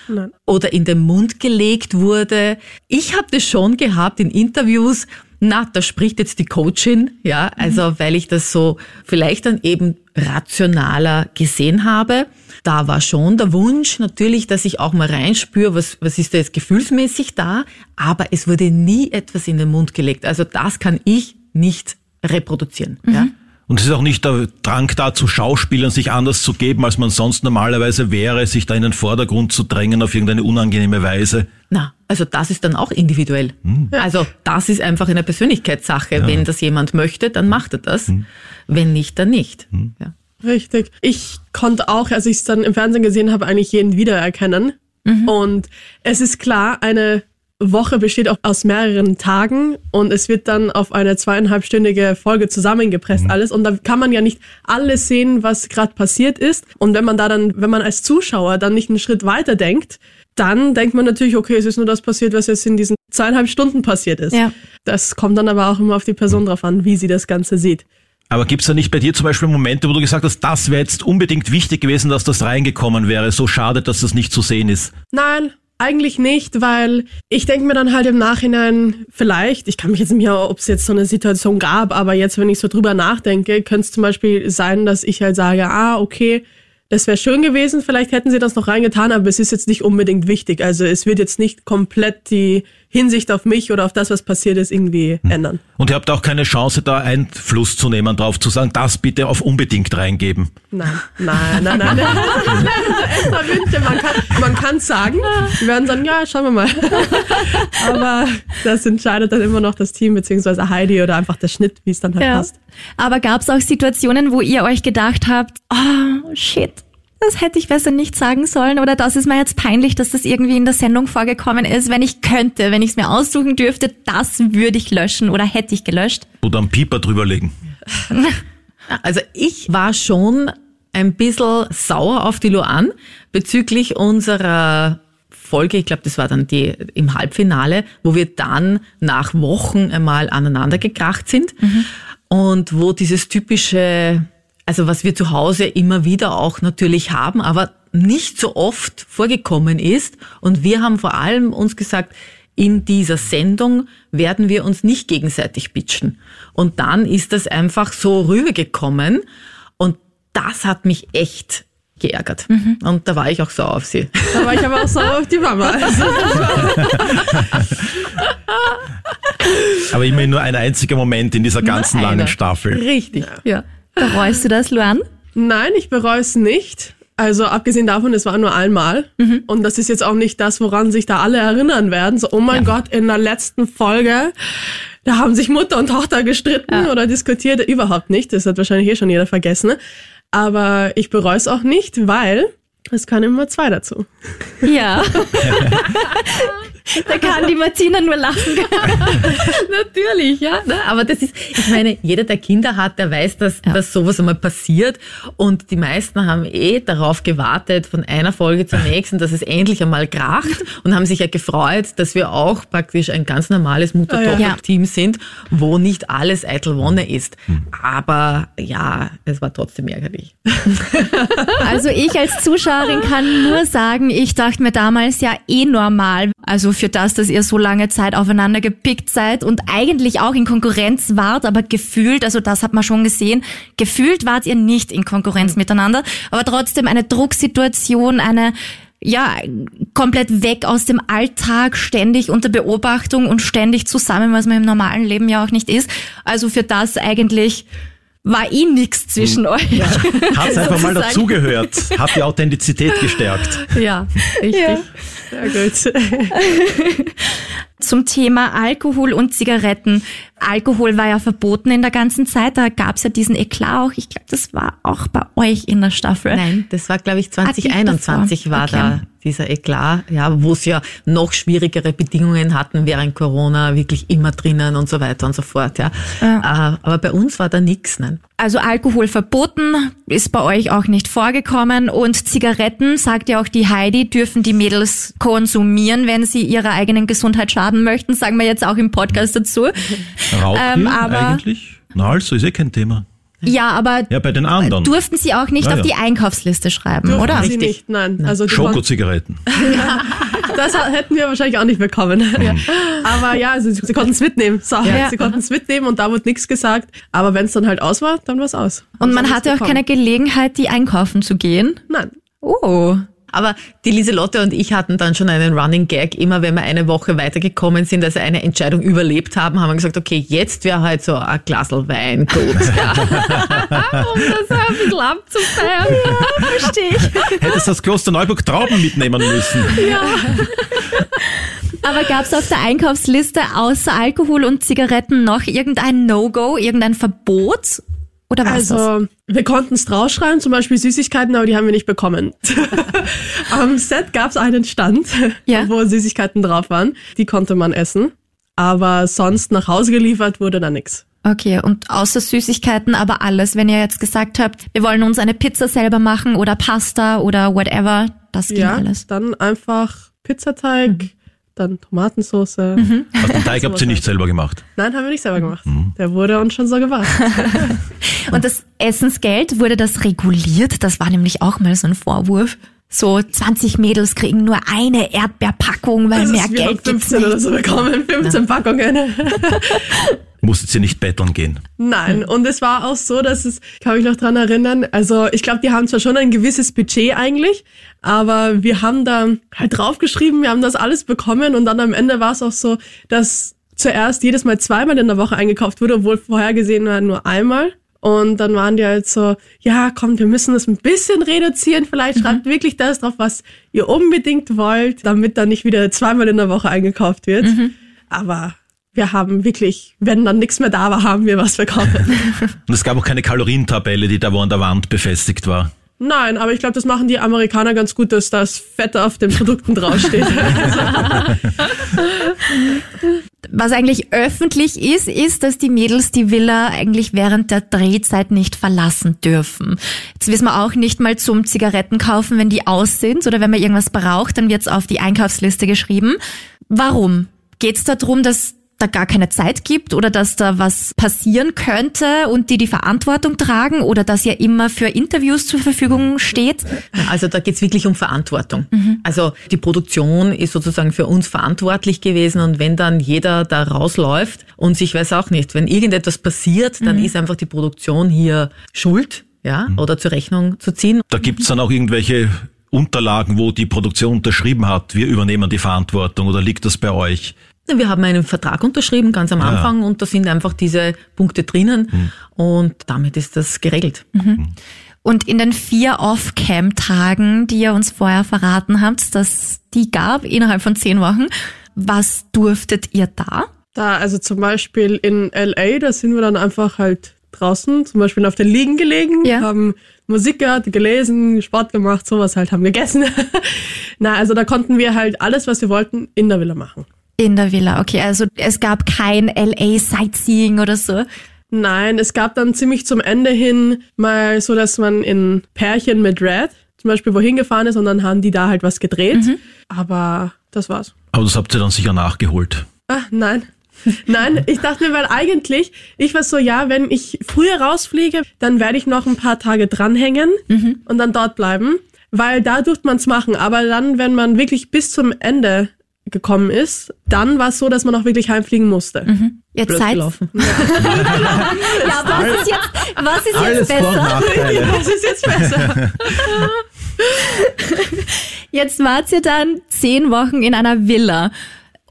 Nein. oder in den Mund gelegt wurde. Ich habe das schon gehabt in Interviews. Na, da spricht jetzt die Coachin, ja, also weil ich das so vielleicht dann eben rationaler gesehen habe. Da war schon der Wunsch natürlich, dass ich auch mal reinspüre, was, was ist da jetzt gefühlsmäßig da, aber es wurde nie etwas in den Mund gelegt. Also das kann ich nicht reproduzieren. Ja. Und es ist auch nicht der Drang da zu Schauspielern, sich anders zu geben, als man sonst normalerweise wäre, sich da in den Vordergrund zu drängen auf irgendeine unangenehme Weise. Na, also das ist dann auch individuell. Also das ist einfach eine Persönlichkeitssache. Wenn das jemand möchte, dann macht er das. Wenn nicht, dann nicht. Ja. Richtig. Ich konnte auch, als ich es dann im Fernsehen gesehen habe, eigentlich jeden wiedererkennen. Und es ist klar, eine Woche besteht auch aus mehreren Tagen und es wird dann auf eine zweieinhalbstündige Folge zusammengepresst alles und da kann man ja nicht alles sehen, was gerade passiert ist und wenn man da dann, wenn man als Zuschauer dann nicht einen Schritt weiter denkt, dann denkt man natürlich, okay, es ist nur das passiert, was jetzt in diesen zweieinhalb Stunden passiert ist. Ja. Das kommt dann aber auch immer auf die Person drauf an, wie sie das Ganze sieht. Aber gibt's da nicht bei dir zum Beispiel Momente, wo du gesagt hast, das wäre jetzt unbedingt wichtig gewesen, dass das reingekommen wäre? So schade, dass das nicht zu sehen ist. Nein, eigentlich nicht, weil ich denke mir dann halt im Nachhinein, vielleicht, ich kann mich jetzt nicht mehr, ob es jetzt so eine Situation gab, aber jetzt, wenn ich so drüber nachdenke, könnte es zum Beispiel sein, dass ich halt sage, ah, okay, das wäre schön gewesen, vielleicht hätten sie das noch reingetan, aber es ist jetzt nicht unbedingt wichtig. Also es wird jetzt nicht komplett die Hinsicht auf mich oder auf das, was passiert ist, irgendwie ändern. Und ihr habt auch keine Chance, da Einfluss zu nehmen, drauf zu sagen, das bitte auf unbedingt reingeben. Nein, nein, nein, nein. nein. Extra Wünsche, man kann man kann's sagen. Die werden sagen, ja, schauen wir mal. Aber das entscheidet dann immer noch das Team, beziehungsweise Heidi oder einfach der Schnitt, wie es dann halt Ja. passt. Aber gab es auch Situationen, wo ihr euch gedacht habt, oh shit, das hätte ich besser nicht sagen sollen oder das ist mir jetzt peinlich, dass das irgendwie in der Sendung vorgekommen ist. Wenn ich könnte, wenn ich es mir aussuchen dürfte, das würde ich löschen oder hätte ich gelöscht. Oder einen Pieper drüberlegen. Also ich war schon ein bisschen sauer auf die Luan bezüglich unserer Folge, ich glaube, das war dann die im Halbfinale, wo wir dann nach Wochen einmal aneinander gekracht sind und wo dieses typische, also was wir zu Hause immer wieder auch natürlich haben, aber nicht so oft vorgekommen ist. Und wir haben vor allem uns gesagt, in dieser Sendung werden wir uns nicht gegenseitig bitchen. Und dann ist das einfach so rübergekommen. Und das hat mich echt geärgert. Mhm. Und da war ich auch sauer auf sie. Da war ich aber auch sauer auf die Mama. Aber immerhin nur ein einziger Moment in dieser ganzen Nur langen einer. Staffel. Richtig, ja. Bereust du das, Luan? nein, ich bereue es nicht. Also abgesehen davon, es war nur einmal. Und das ist jetzt auch nicht das, woran sich da alle erinnern werden. So, oh mein Gott, in der letzten Folge, da haben sich Mutter und Tochter gestritten oder diskutiert. Überhaupt nicht. Das hat wahrscheinlich eh schon jeder vergessen. Aber ich bereue es auch nicht, weil es kann immer zwei dazu. Ja. da kann die Martina nur lachen. Natürlich, ja. Ne? Aber das ist, ich meine, jeder, der Kinder hat, der weiß, dass, dass sowas einmal passiert. Und die meisten haben eh darauf gewartet, von einer Folge zur nächsten, dass es endlich einmal kracht und haben sich ja gefreut, dass wir auch praktisch ein ganz normales Mutter-Tochter-Team sind, wo nicht alles eitel Wonne ist. Aber ja, es war trotzdem ärgerlich. Also ich als Zuschauerin kann nur sagen, ich dachte mir damals ja eh normal. Also für das, dass ihr so lange Zeit aufeinander gepickt seid und eigentlich auch in Konkurrenz wart, aber gefühlt, also das hat man schon gesehen, gefühlt wart ihr nicht in Konkurrenz miteinander, aber trotzdem eine Drucksituation, eine ja, komplett weg aus dem Alltag, ständig unter Beobachtung und ständig zusammen, was man im normalen Leben ja auch nicht ist. Also für das eigentlich war eh nix zwischen euch. Hat's einfach mal dazugehört. Hat die Authentizität gestärkt. Ja, richtig. Ja. Sehr gut. Zum Thema Alkohol und Zigaretten. Alkohol war ja verboten in der ganzen Zeit. Da gab's ja diesen Eklat auch. Ich glaube, das war auch bei euch in der Staffel. Nein, das war, glaube ich, Ah, die 2021 davor. war Okay. da dieser Eklat, ja, wo es ja noch schwierigere Bedingungen hatten während Corona, wirklich immer drinnen und so weiter und so fort, ja. Äh, Aber bei uns war da nix, nein. Also Alkohol verboten, ist bei euch auch nicht vorgekommen. Und Zigaretten, sagt ja auch die Heidi, dürfen die Mädels konsumieren, wenn sie ihrer eigenen Gesundheit schaden möchten. Sagen wir jetzt auch im Podcast dazu. Raucht Ähm, aber- eigentlich? Na also, ist eh kein Thema. Ja, aber Ja, bei den anderen. durften sie auch nicht Ja, auf die Einkaufsliste schreiben, Durften oder? Sie nicht, nein. Also die konnten- Schokozigaretten. Das hätten wir wahrscheinlich auch nicht bekommen. Ja. Aber ja, also sie konnten es mitnehmen. So, Ja. Sie konnten es mitnehmen und da wurde nichts gesagt. Aber wenn es dann halt aus war, dann war es aus. Und man Dann hatte auch bekommen. keine Gelegenheit, die einkaufen zu gehen. Nein. Oh. Aber die Lieselotte und ich hatten dann schon einen Running Gag. Immer wenn wir eine Woche weitergekommen sind, also eine Entscheidung überlebt haben, haben wir gesagt, okay, jetzt wäre halt so ein Glasl Wein gut. Ja. um das ein bisschen abzufeiern. Verstehe ich. Hättest das Kloster Neuburg Trauben mitnehmen müssen. Aber gab's auf der Einkaufsliste außer Alkohol und Zigaretten noch irgendein No-Go, irgendein Verbot? Oder was das? Wir konnten es draufschreiben, zum Beispiel Süßigkeiten, aber die haben wir nicht bekommen. Am Set gab es einen Stand, Ja. wo Süßigkeiten drauf waren. Die konnte man essen. Aber sonst nach Hause geliefert wurde da nichts. Okay, und außer Süßigkeiten aber alles. Wenn ihr jetzt gesagt habt, wir wollen uns eine Pizza selber machen oder Pasta oder whatever, das ging Ja, alles. dann einfach Pizzateig, dann Tomatensauce. Also den Teig habt ihr nicht selber gemacht. Nein, haben wir nicht selber gemacht. Der wurde uns schon so gebracht. Und das Essensgeld, wurde das reguliert? Das war nämlich auch mal so ein Vorwurf. So 20 Mädels kriegen nur eine Erdbeerpackung, weil Also mehr Geld gibt's 15 oder nicht. so bekommen, 15 Packungen. Musstet ihr nicht betteln gehen. Nein, und es war auch so, dass es, kann mich noch dran erinnern, also ich glaube, die haben zwar schon ein gewisses Budget eigentlich, aber wir haben da halt draufgeschrieben, wir haben das alles bekommen und dann am Ende war es auch so, dass zuerst jedes Mal zweimal in der Woche eingekauft wurde, obwohl vorhergesehen war nur einmal. Und dann waren die halt so, ja, komm, wir müssen das ein bisschen reduzieren. Vielleicht schreibt wirklich das drauf, was ihr unbedingt wollt, damit dann nicht wieder zweimal in der Woche eingekauft wird. Aber wir haben wirklich, wenn dann nichts mehr da war, haben wir was bekommen. Und es gab auch keine Kalorientabelle, die da wo an der Wand befestigt war. Nein, aber ich glaube, das machen die Amerikaner ganz gut, dass das Fett auf den Produkten draufsteht. Was eigentlich öffentlich ist, ist, dass die Mädels die Villa eigentlich während der Drehzeit nicht verlassen dürfen. Jetzt wissen wir auch nicht mal zum Zigaretten kaufen, wenn die aus sind oder wenn man irgendwas braucht, dann wird's auf die Einkaufsliste geschrieben. Warum? Geht's darum, dass da gar keine Zeit gibt oder dass da was passieren könnte und die die Verantwortung tragen oder dass ihr immer für Interviews zur Verfügung steht? Also da geht's wirklich um Verantwortung. Also die Produktion ist sozusagen für uns verantwortlich gewesen und wenn dann jeder da rausläuft und ich weiß auch nicht, wenn irgendetwas passiert, dann ist einfach die Produktion hier schuld, ja, oder zur Rechnung zu ziehen. Da gibt's dann auch irgendwelche Unterlagen, wo die Produktion unterschrieben hat, wir übernehmen die Verantwortung oder liegt das bei euch? Wir haben einen Vertrag unterschrieben, ganz am Anfang, und da sind einfach diese Punkte drinnen und damit ist das geregelt. Und in den vier Off-Cam-Tagen, die ihr uns vorher verraten habt, dass die gab innerhalb von zehn Wochen, was durftet ihr da? Da, also zum Beispiel in LA, da sind wir dann einfach halt draußen, zum Beispiel auf den Liegen gelegen, Ja. haben Musik gehört, gelesen, Sport gemacht, sowas halt, haben gegessen. Na, also da konnten wir halt alles, was wir wollten, in der Villa machen. In der Villa, okay. Also es gab kein LA Sightseeing oder so. Nein, es gab dann ziemlich zum Ende hin mal so, dass man in Pärchen mit Red zum Beispiel wohin gefahren ist und dann haben die da halt was gedreht. Aber das war's. Aber das habt ihr dann sicher nachgeholt. Ah, nein. Nein, ich dachte mir, weil eigentlich, ich war so, ja, wenn ich früher rausfliege, dann werde ich noch ein paar Tage dranhängen und dann dort bleiben, weil da durfte man's machen. Aber dann, wenn man wirklich bis zum Ende gekommen ist, dann war es so, dass man auch wirklich heimfliegen musste. Jetzt Blöd seid gelaufen. Ja, was ist jetzt, was ist jetzt Alles besser? Das ist jetzt besser. Jetzt wart ihr dann zehn Wochen in einer Villa.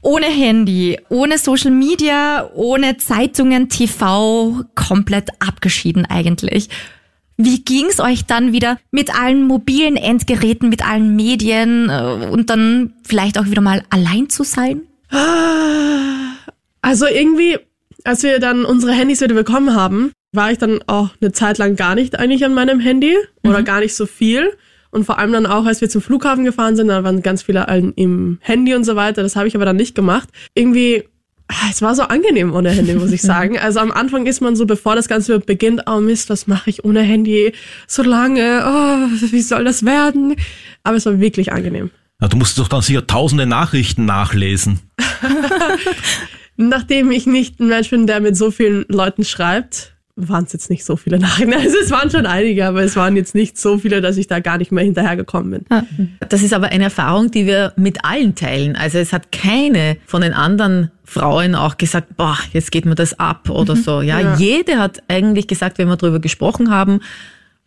Ohne Handy, ohne Social Media, ohne Zeitungen, TV, komplett abgeschieden eigentlich. Wie ging's euch dann wieder mit allen mobilen Endgeräten, mit allen Medien äh, und dann vielleicht auch wieder mal allein zu sein? Also irgendwie, als wir dann unsere Handys wieder bekommen haben, war ich dann auch eine Zeit lang gar nicht eigentlich an meinem Handy oder gar nicht so viel. Und vor allem dann auch, als wir zum Flughafen gefahren sind, da waren ganz viele im Handy und so weiter. Das habe ich aber dann nicht gemacht. Irgendwie, es war so angenehm ohne Handy, muss ich sagen. Also am Anfang ist man so, bevor das Ganze beginnt, oh Mist, was mache ich ohne Handy so lange? Oh, wie soll das werden? Aber es war wirklich angenehm. Na, du musst doch dann sicher tausende Nachrichten nachlesen. Nachdem ich nicht ein Mensch bin, der mit so vielen Leuten schreibt, waren es jetzt nicht so viele Nachrichten. Also es waren schon einige, aber es waren jetzt nicht so viele, dass ich da gar nicht mehr hinterhergekommen bin. Das ist aber eine Erfahrung, die wir mit allen teilen. Also es hat keine von den anderen Frauen auch gesagt, boah, jetzt geht mir das ab oder so. Ja, Ja. jede hat eigentlich gesagt, wenn wir darüber gesprochen haben,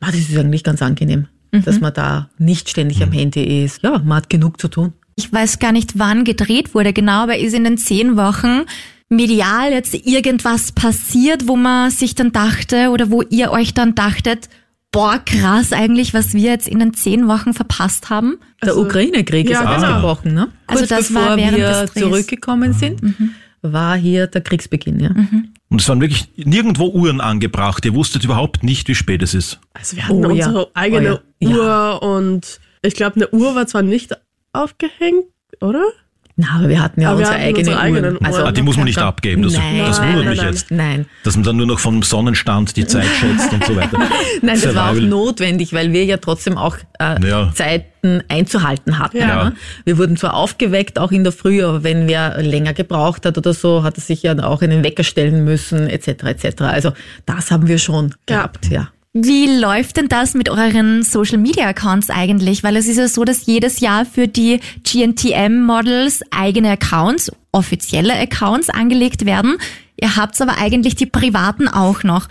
ah, das ist eigentlich ganz angenehm, dass man da nicht ständig am Handy ist. Ja, man hat genug zu tun. Ich weiß gar nicht, wann gedreht wurde genau, aber ist in den zehn Wochen medial jetzt irgendwas passiert, wo man sich dann dachte oder wo ihr euch dann dachtet, boah, krass eigentlich, was wir jetzt in den zehn Wochen verpasst haben? Der Also- Ukraine-Krieg Ja, ist genau. ausgebrochen. Ne? Also Kurz das bevor war während wir zurückgekommen sind, war hier der Kriegsbeginn. Ja. Und es waren wirklich nirgendwo Uhren angebracht. Ihr wusstet überhaupt nicht, wie spät es ist. Also wir hatten Oh ja. unsere eigene Oh ja. Uhr und ich glaube, eine Uhr war zwar nicht aufgehängt, oder? Na, aber wir hatten ja Aber unsere hatten eigene unsere eigenen Uhren. Also. Ah, die muss man nicht da- abgeben. Das, Nein, das wundert nein, mich nein. jetzt. Nein, Dass man dann nur noch vom Sonnenstand die Zeit schätzt und so weiter. Nein, das war auch notwendig, weil wir ja trotzdem auch äh, Ja. Zeiten einzuhalten hatten. Ja. Ne? Wir wurden zwar aufgeweckt, auch in der Früh, aber wenn wer länger gebraucht hat oder so, hat er sich ja auch einen Wecker stellen müssen, etc. etc. Also das haben wir schon Ja. gehabt, ja. Wie läuft denn das mit euren Social Media Accounts eigentlich? Weil es ist ja so, dass jedes Jahr für die GNTM Models eigene Accounts, offizielle Accounts angelegt werden. Ihr habt aber eigentlich die privaten auch noch.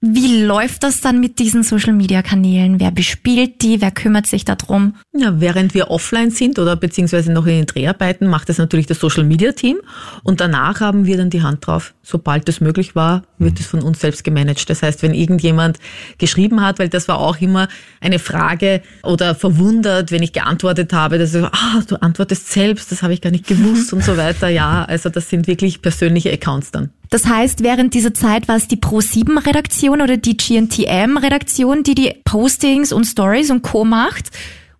Wie läuft das dann mit diesen Social Media Kanälen? Wer bespielt die? Wer kümmert sich darum? Ja, während wir offline sind oder beziehungsweise noch in den Dreharbeiten, macht das natürlich das Social Media Team und danach haben wir dann die Hand drauf. Sobald es möglich war, wird es von uns selbst gemanagt. Das heißt, wenn irgendjemand geschrieben hat, weil das war auch immer eine Frage oder verwundert, wenn ich geantwortet habe, dass ich, ah, du antwortest selbst, das habe ich gar nicht gewusst und so weiter. Ja, also das sind wirklich persönliche Accounts dann. Das heißt, während dieser Zeit war es die Pro7-Redaktion oder die GNTM-Redaktion, die die Postings und Stories und Co. macht.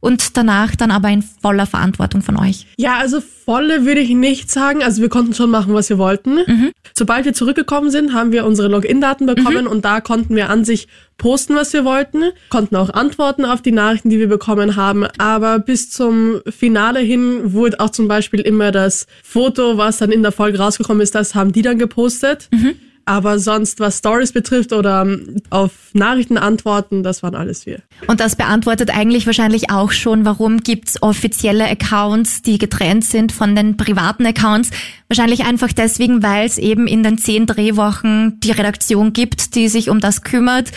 Und danach dann aber in voller Verantwortung von euch. Ja, also volle würde ich nicht sagen. Also wir konnten schon machen, was wir wollten. Sobald wir zurückgekommen sind, haben wir unsere Login-Daten bekommen und da konnten wir an sich posten, was wir wollten, konnten auch antworten auf die Nachrichten, die wir bekommen haben. Aber bis zum Finale hin wurde auch zum Beispiel immer das Foto, was dann in der Folge rausgekommen ist, das haben die dann gepostet. Aber sonst, was Stories betrifft oder ähm, auf Nachrichten antworten, das waren alles wir. Und das beantwortet eigentlich wahrscheinlich auch schon, warum gibt's offizielle Accounts, die getrennt sind von den privaten Accounts. Wahrscheinlich einfach deswegen, weil es eben in den zehn Drehwochen die Redaktion gibt, die sich um das kümmert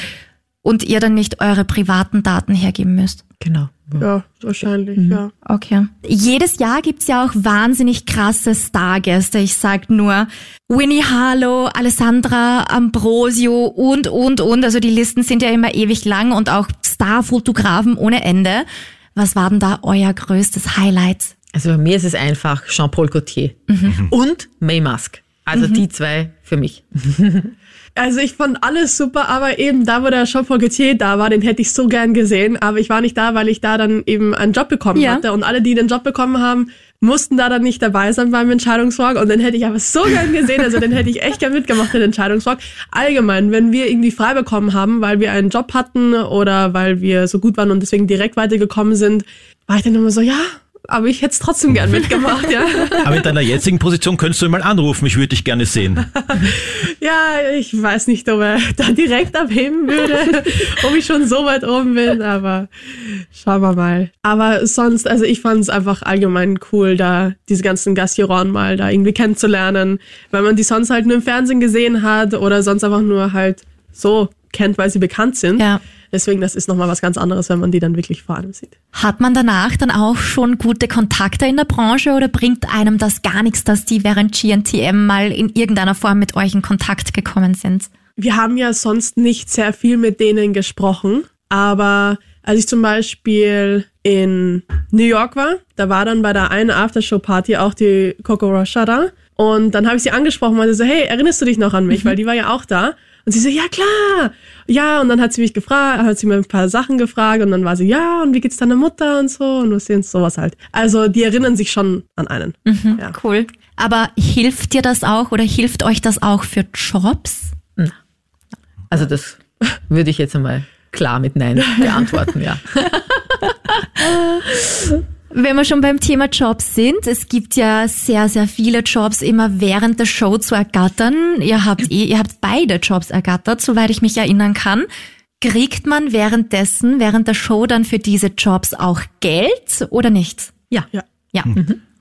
und ihr dann nicht eure privaten Daten hergeben müsst. Genau. Ja, wahrscheinlich, ja. Okay. Jedes Jahr gibt's ja auch wahnsinnig krasse Stargäste. Ich sag nur Winnie Harlow, Alessandra Ambrosio und, und, und. Also die Listen sind ja immer ewig lang und auch Starfotografen ohne Ende. Was war denn da euer größtes Highlight? Also bei mir ist es einfach Jean-Paul Gaultier und May Musk. Also die zwei für mich. Also ich fand alles super, aber eben da, wo der Jean Paul Gaultier da war, den hätte ich so gern gesehen. Aber ich war nicht da, weil ich da dann eben einen Job bekommen Ja. hatte. Und alle, die den Job bekommen haben, mussten da dann nicht dabei sein beim Entscheidungswalk. Und den hätte ich aber so gern gesehen. Also den hätte ich echt gern mitgemacht, den Entscheidungswalk. Allgemein, wenn wir irgendwie frei bekommen haben, weil wir einen Job hatten oder weil wir so gut waren und deswegen direkt weitergekommen sind, war ich dann immer so, ja, aber ich hätte es trotzdem gern mitgemacht, ja. Aber in deiner jetzigen Position könntest du ihn mal anrufen, ich würde dich gerne sehen. Ja, ich weiß nicht, ob er da direkt abheben würde, ob ich schon so weit oben bin, aber schauen wir mal. Aber sonst, also ich fand es einfach allgemein cool, da diese ganzen Gastjuroren mal da irgendwie kennenzulernen, weil man die sonst halt nur im Fernsehen gesehen hat oder sonst einfach nur halt so kennt, weil sie bekannt sind. Ja. Deswegen, das ist nochmal was ganz anderes, wenn man die dann wirklich vor allem sieht. Hat man danach dann auch schon gute Kontakte in der Branche oder bringt einem das gar nichts, dass die während GNTM mal in irgendeiner Form mit euch in Kontakt gekommen sind? wir haben ja sonst nicht sehr viel mit denen gesprochen, aber als ich zum Beispiel in New York war, da war dann bei der einen Aftershow-Party auch die Coco Rocha da und dann habe ich sie angesprochen und meinte so, hey, erinnerst du dich noch an mich? Weil die war ja auch da. Und sie so, ja klar, ja, und dann hat sie mich gefragt, hat sie mir ein paar Sachen gefragt und dann war sie, ja, und wie geht's deiner Mutter und so und was sind sowas halt. Also die erinnern sich schon an einen. Ja. Cool. Aber hilft dir das auch oder hilft euch das auch für Jobs? Also das würde ich jetzt einmal klar mit Nein beantworten, ja. Wenn wir schon beim Thema Jobs sind, es gibt ja sehr, sehr viele Jobs immer während der Show zu ergattern. Ihr habt eh, ihr habt beide Jobs ergattert, soweit ich mich erinnern kann. Kriegt man währenddessen, während der Show dann für diese Jobs auch Geld oder nicht? Ja. Ja. Ja.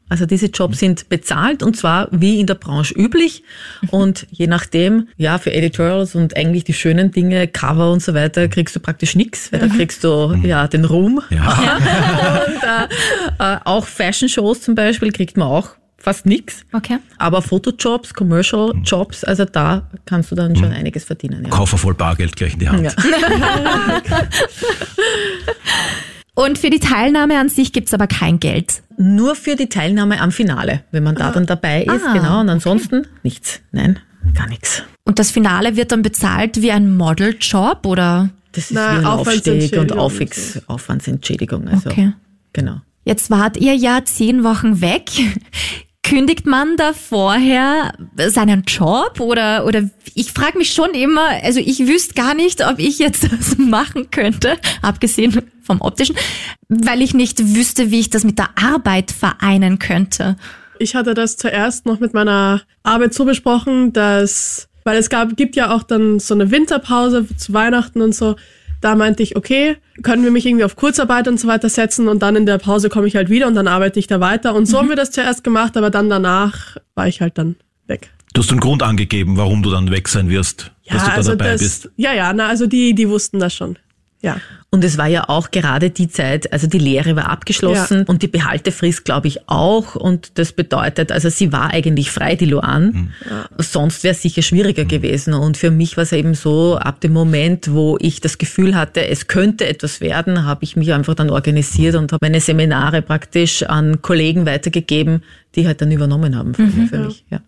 Also diese Jobs sind bezahlt und zwar wie in der Branche üblich und je nachdem, ja, für Editorials und eigentlich die schönen Dinge, Cover und so weiter, kriegst du praktisch nichts, weil da kriegst du ja den Ruhm. Ja. Und äh, äh, auch Fashion-Shows zum Beispiel kriegt man auch fast nichts. Okay. Aber Fotojobs, Commercial-Jobs, also da kannst du dann schon einiges verdienen. Ja. Koffer voll Bargeld gleich in die Hand. Ja. Und für die Teilnahme an sich gibt's aber kein Geld. Nur für die Teilnahme am Finale, wenn man da dann dabei ist, Ah, genau. Und ansonsten nichts. Nein, gar nichts. Und das Finale wird dann bezahlt wie ein Modeljob oder? Das ist Na, wie ein Aufstieg und Aufwandsentschädigung Aufwix, Aufwandsentschädigung. Also, Okay. Genau. Jetzt wart ihr ja zehn Wochen weg. Kündigt man da vorher seinen Job oder oder ich frage mich schon immer, also ich wüsste gar nicht, ob ich jetzt das machen könnte, abgesehen vom optischen, weil ich nicht wüsste, wie ich das mit der Arbeit vereinen könnte. Ich hatte das zuerst noch mit meiner Arbeit so besprochen, dass, weil es gab, gibt ja auch dann so eine Winterpause zu Weihnachten und so. Da meinte ich, okay, können wir mich irgendwie auf Kurzarbeit und so weiter setzen und dann in der Pause komme ich halt wieder und dann arbeite ich da weiter. Und so haben wir das zuerst gemacht, aber dann danach war ich halt dann weg. Du hast einen Grund angegeben, warum du dann weg sein wirst, dass du da dabei das, bist. ja, ja, na, also die, die wussten das schon. Ja. Und es war ja auch gerade die Zeit, also die Lehre war abgeschlossen Ja. und die Behaltefrist, glaube ich, auch. Und das bedeutet, also sie war eigentlich frei, die Luan. Sonst wäre es sicher schwieriger gewesen. Und für mich war es eben so, ab dem Moment, wo ich das Gefühl hatte, es könnte etwas werden, habe ich mich einfach dann organisiert und habe meine Seminare praktisch an Kollegen weitergegeben, die halt dann übernommen haben für, für mich. Ja.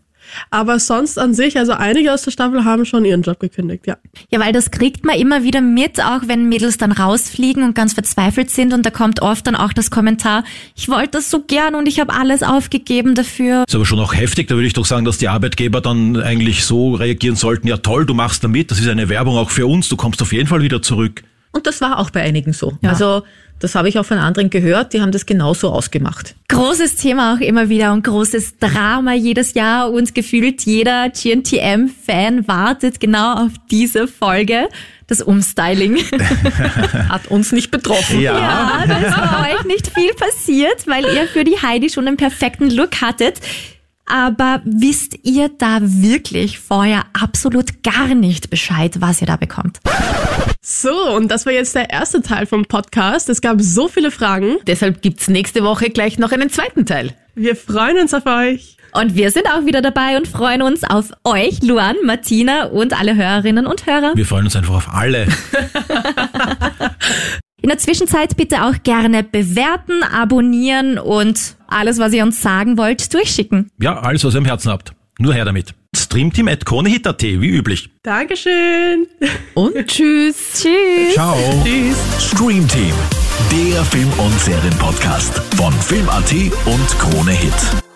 Aber sonst an sich, also einige aus der Staffel haben schon ihren Job gekündigt, ja. Ja, weil das kriegt man immer wieder mit, auch wenn Mädels dann rausfliegen und ganz verzweifelt sind und da kommt oft dann auch das Kommentar, ich wollte das so gern und ich habe alles aufgegeben dafür. Ist aber schon auch heftig, da würde ich doch sagen, dass die Arbeitgeber dann eigentlich so reagieren sollten, ja toll, du machst da mit, das ist eine Werbung auch für uns, du kommst auf jeden Fall wieder zurück. Und das war auch bei einigen so. Also das habe ich auch von anderen gehört, die haben das genauso ausgemacht. Großes Thema auch immer wieder und großes Drama jedes Jahr und gefühlt jeder GNTM-Fan wartet genau auf diese Folge. Das Umstyling. Hat uns nicht betroffen. Ja, da ist bei euch nicht viel passiert, weil ihr für die Heidi schon einen perfekten Look hattet. Aber wisst ihr da wirklich vorher absolut gar nicht Bescheid, was ihr da bekommt? So, und das war jetzt der erste Teil vom Podcast. Es gab so viele Fragen. Deshalb gibt's nächste Woche gleich noch einen zweiten Teil. Wir freuen uns auf euch. Und wir sind auch wieder dabei und freuen uns auf euch, Luan, Martina und alle Hörerinnen und Hörer. Wir freuen uns einfach auf alle. In der Zwischenzeit bitte auch gerne bewerten, abonnieren und alles, was ihr uns sagen wollt, durchschicken. Ja, alles, was ihr im Herzen habt. Nur her damit. Streamteam at KroneHit.at, wie üblich. Dankeschön. Und tschüss. Tschüss. Ciao. Tschüss. Stream Team, der Film- und Serienpodcast von Film.at und Krone Hit.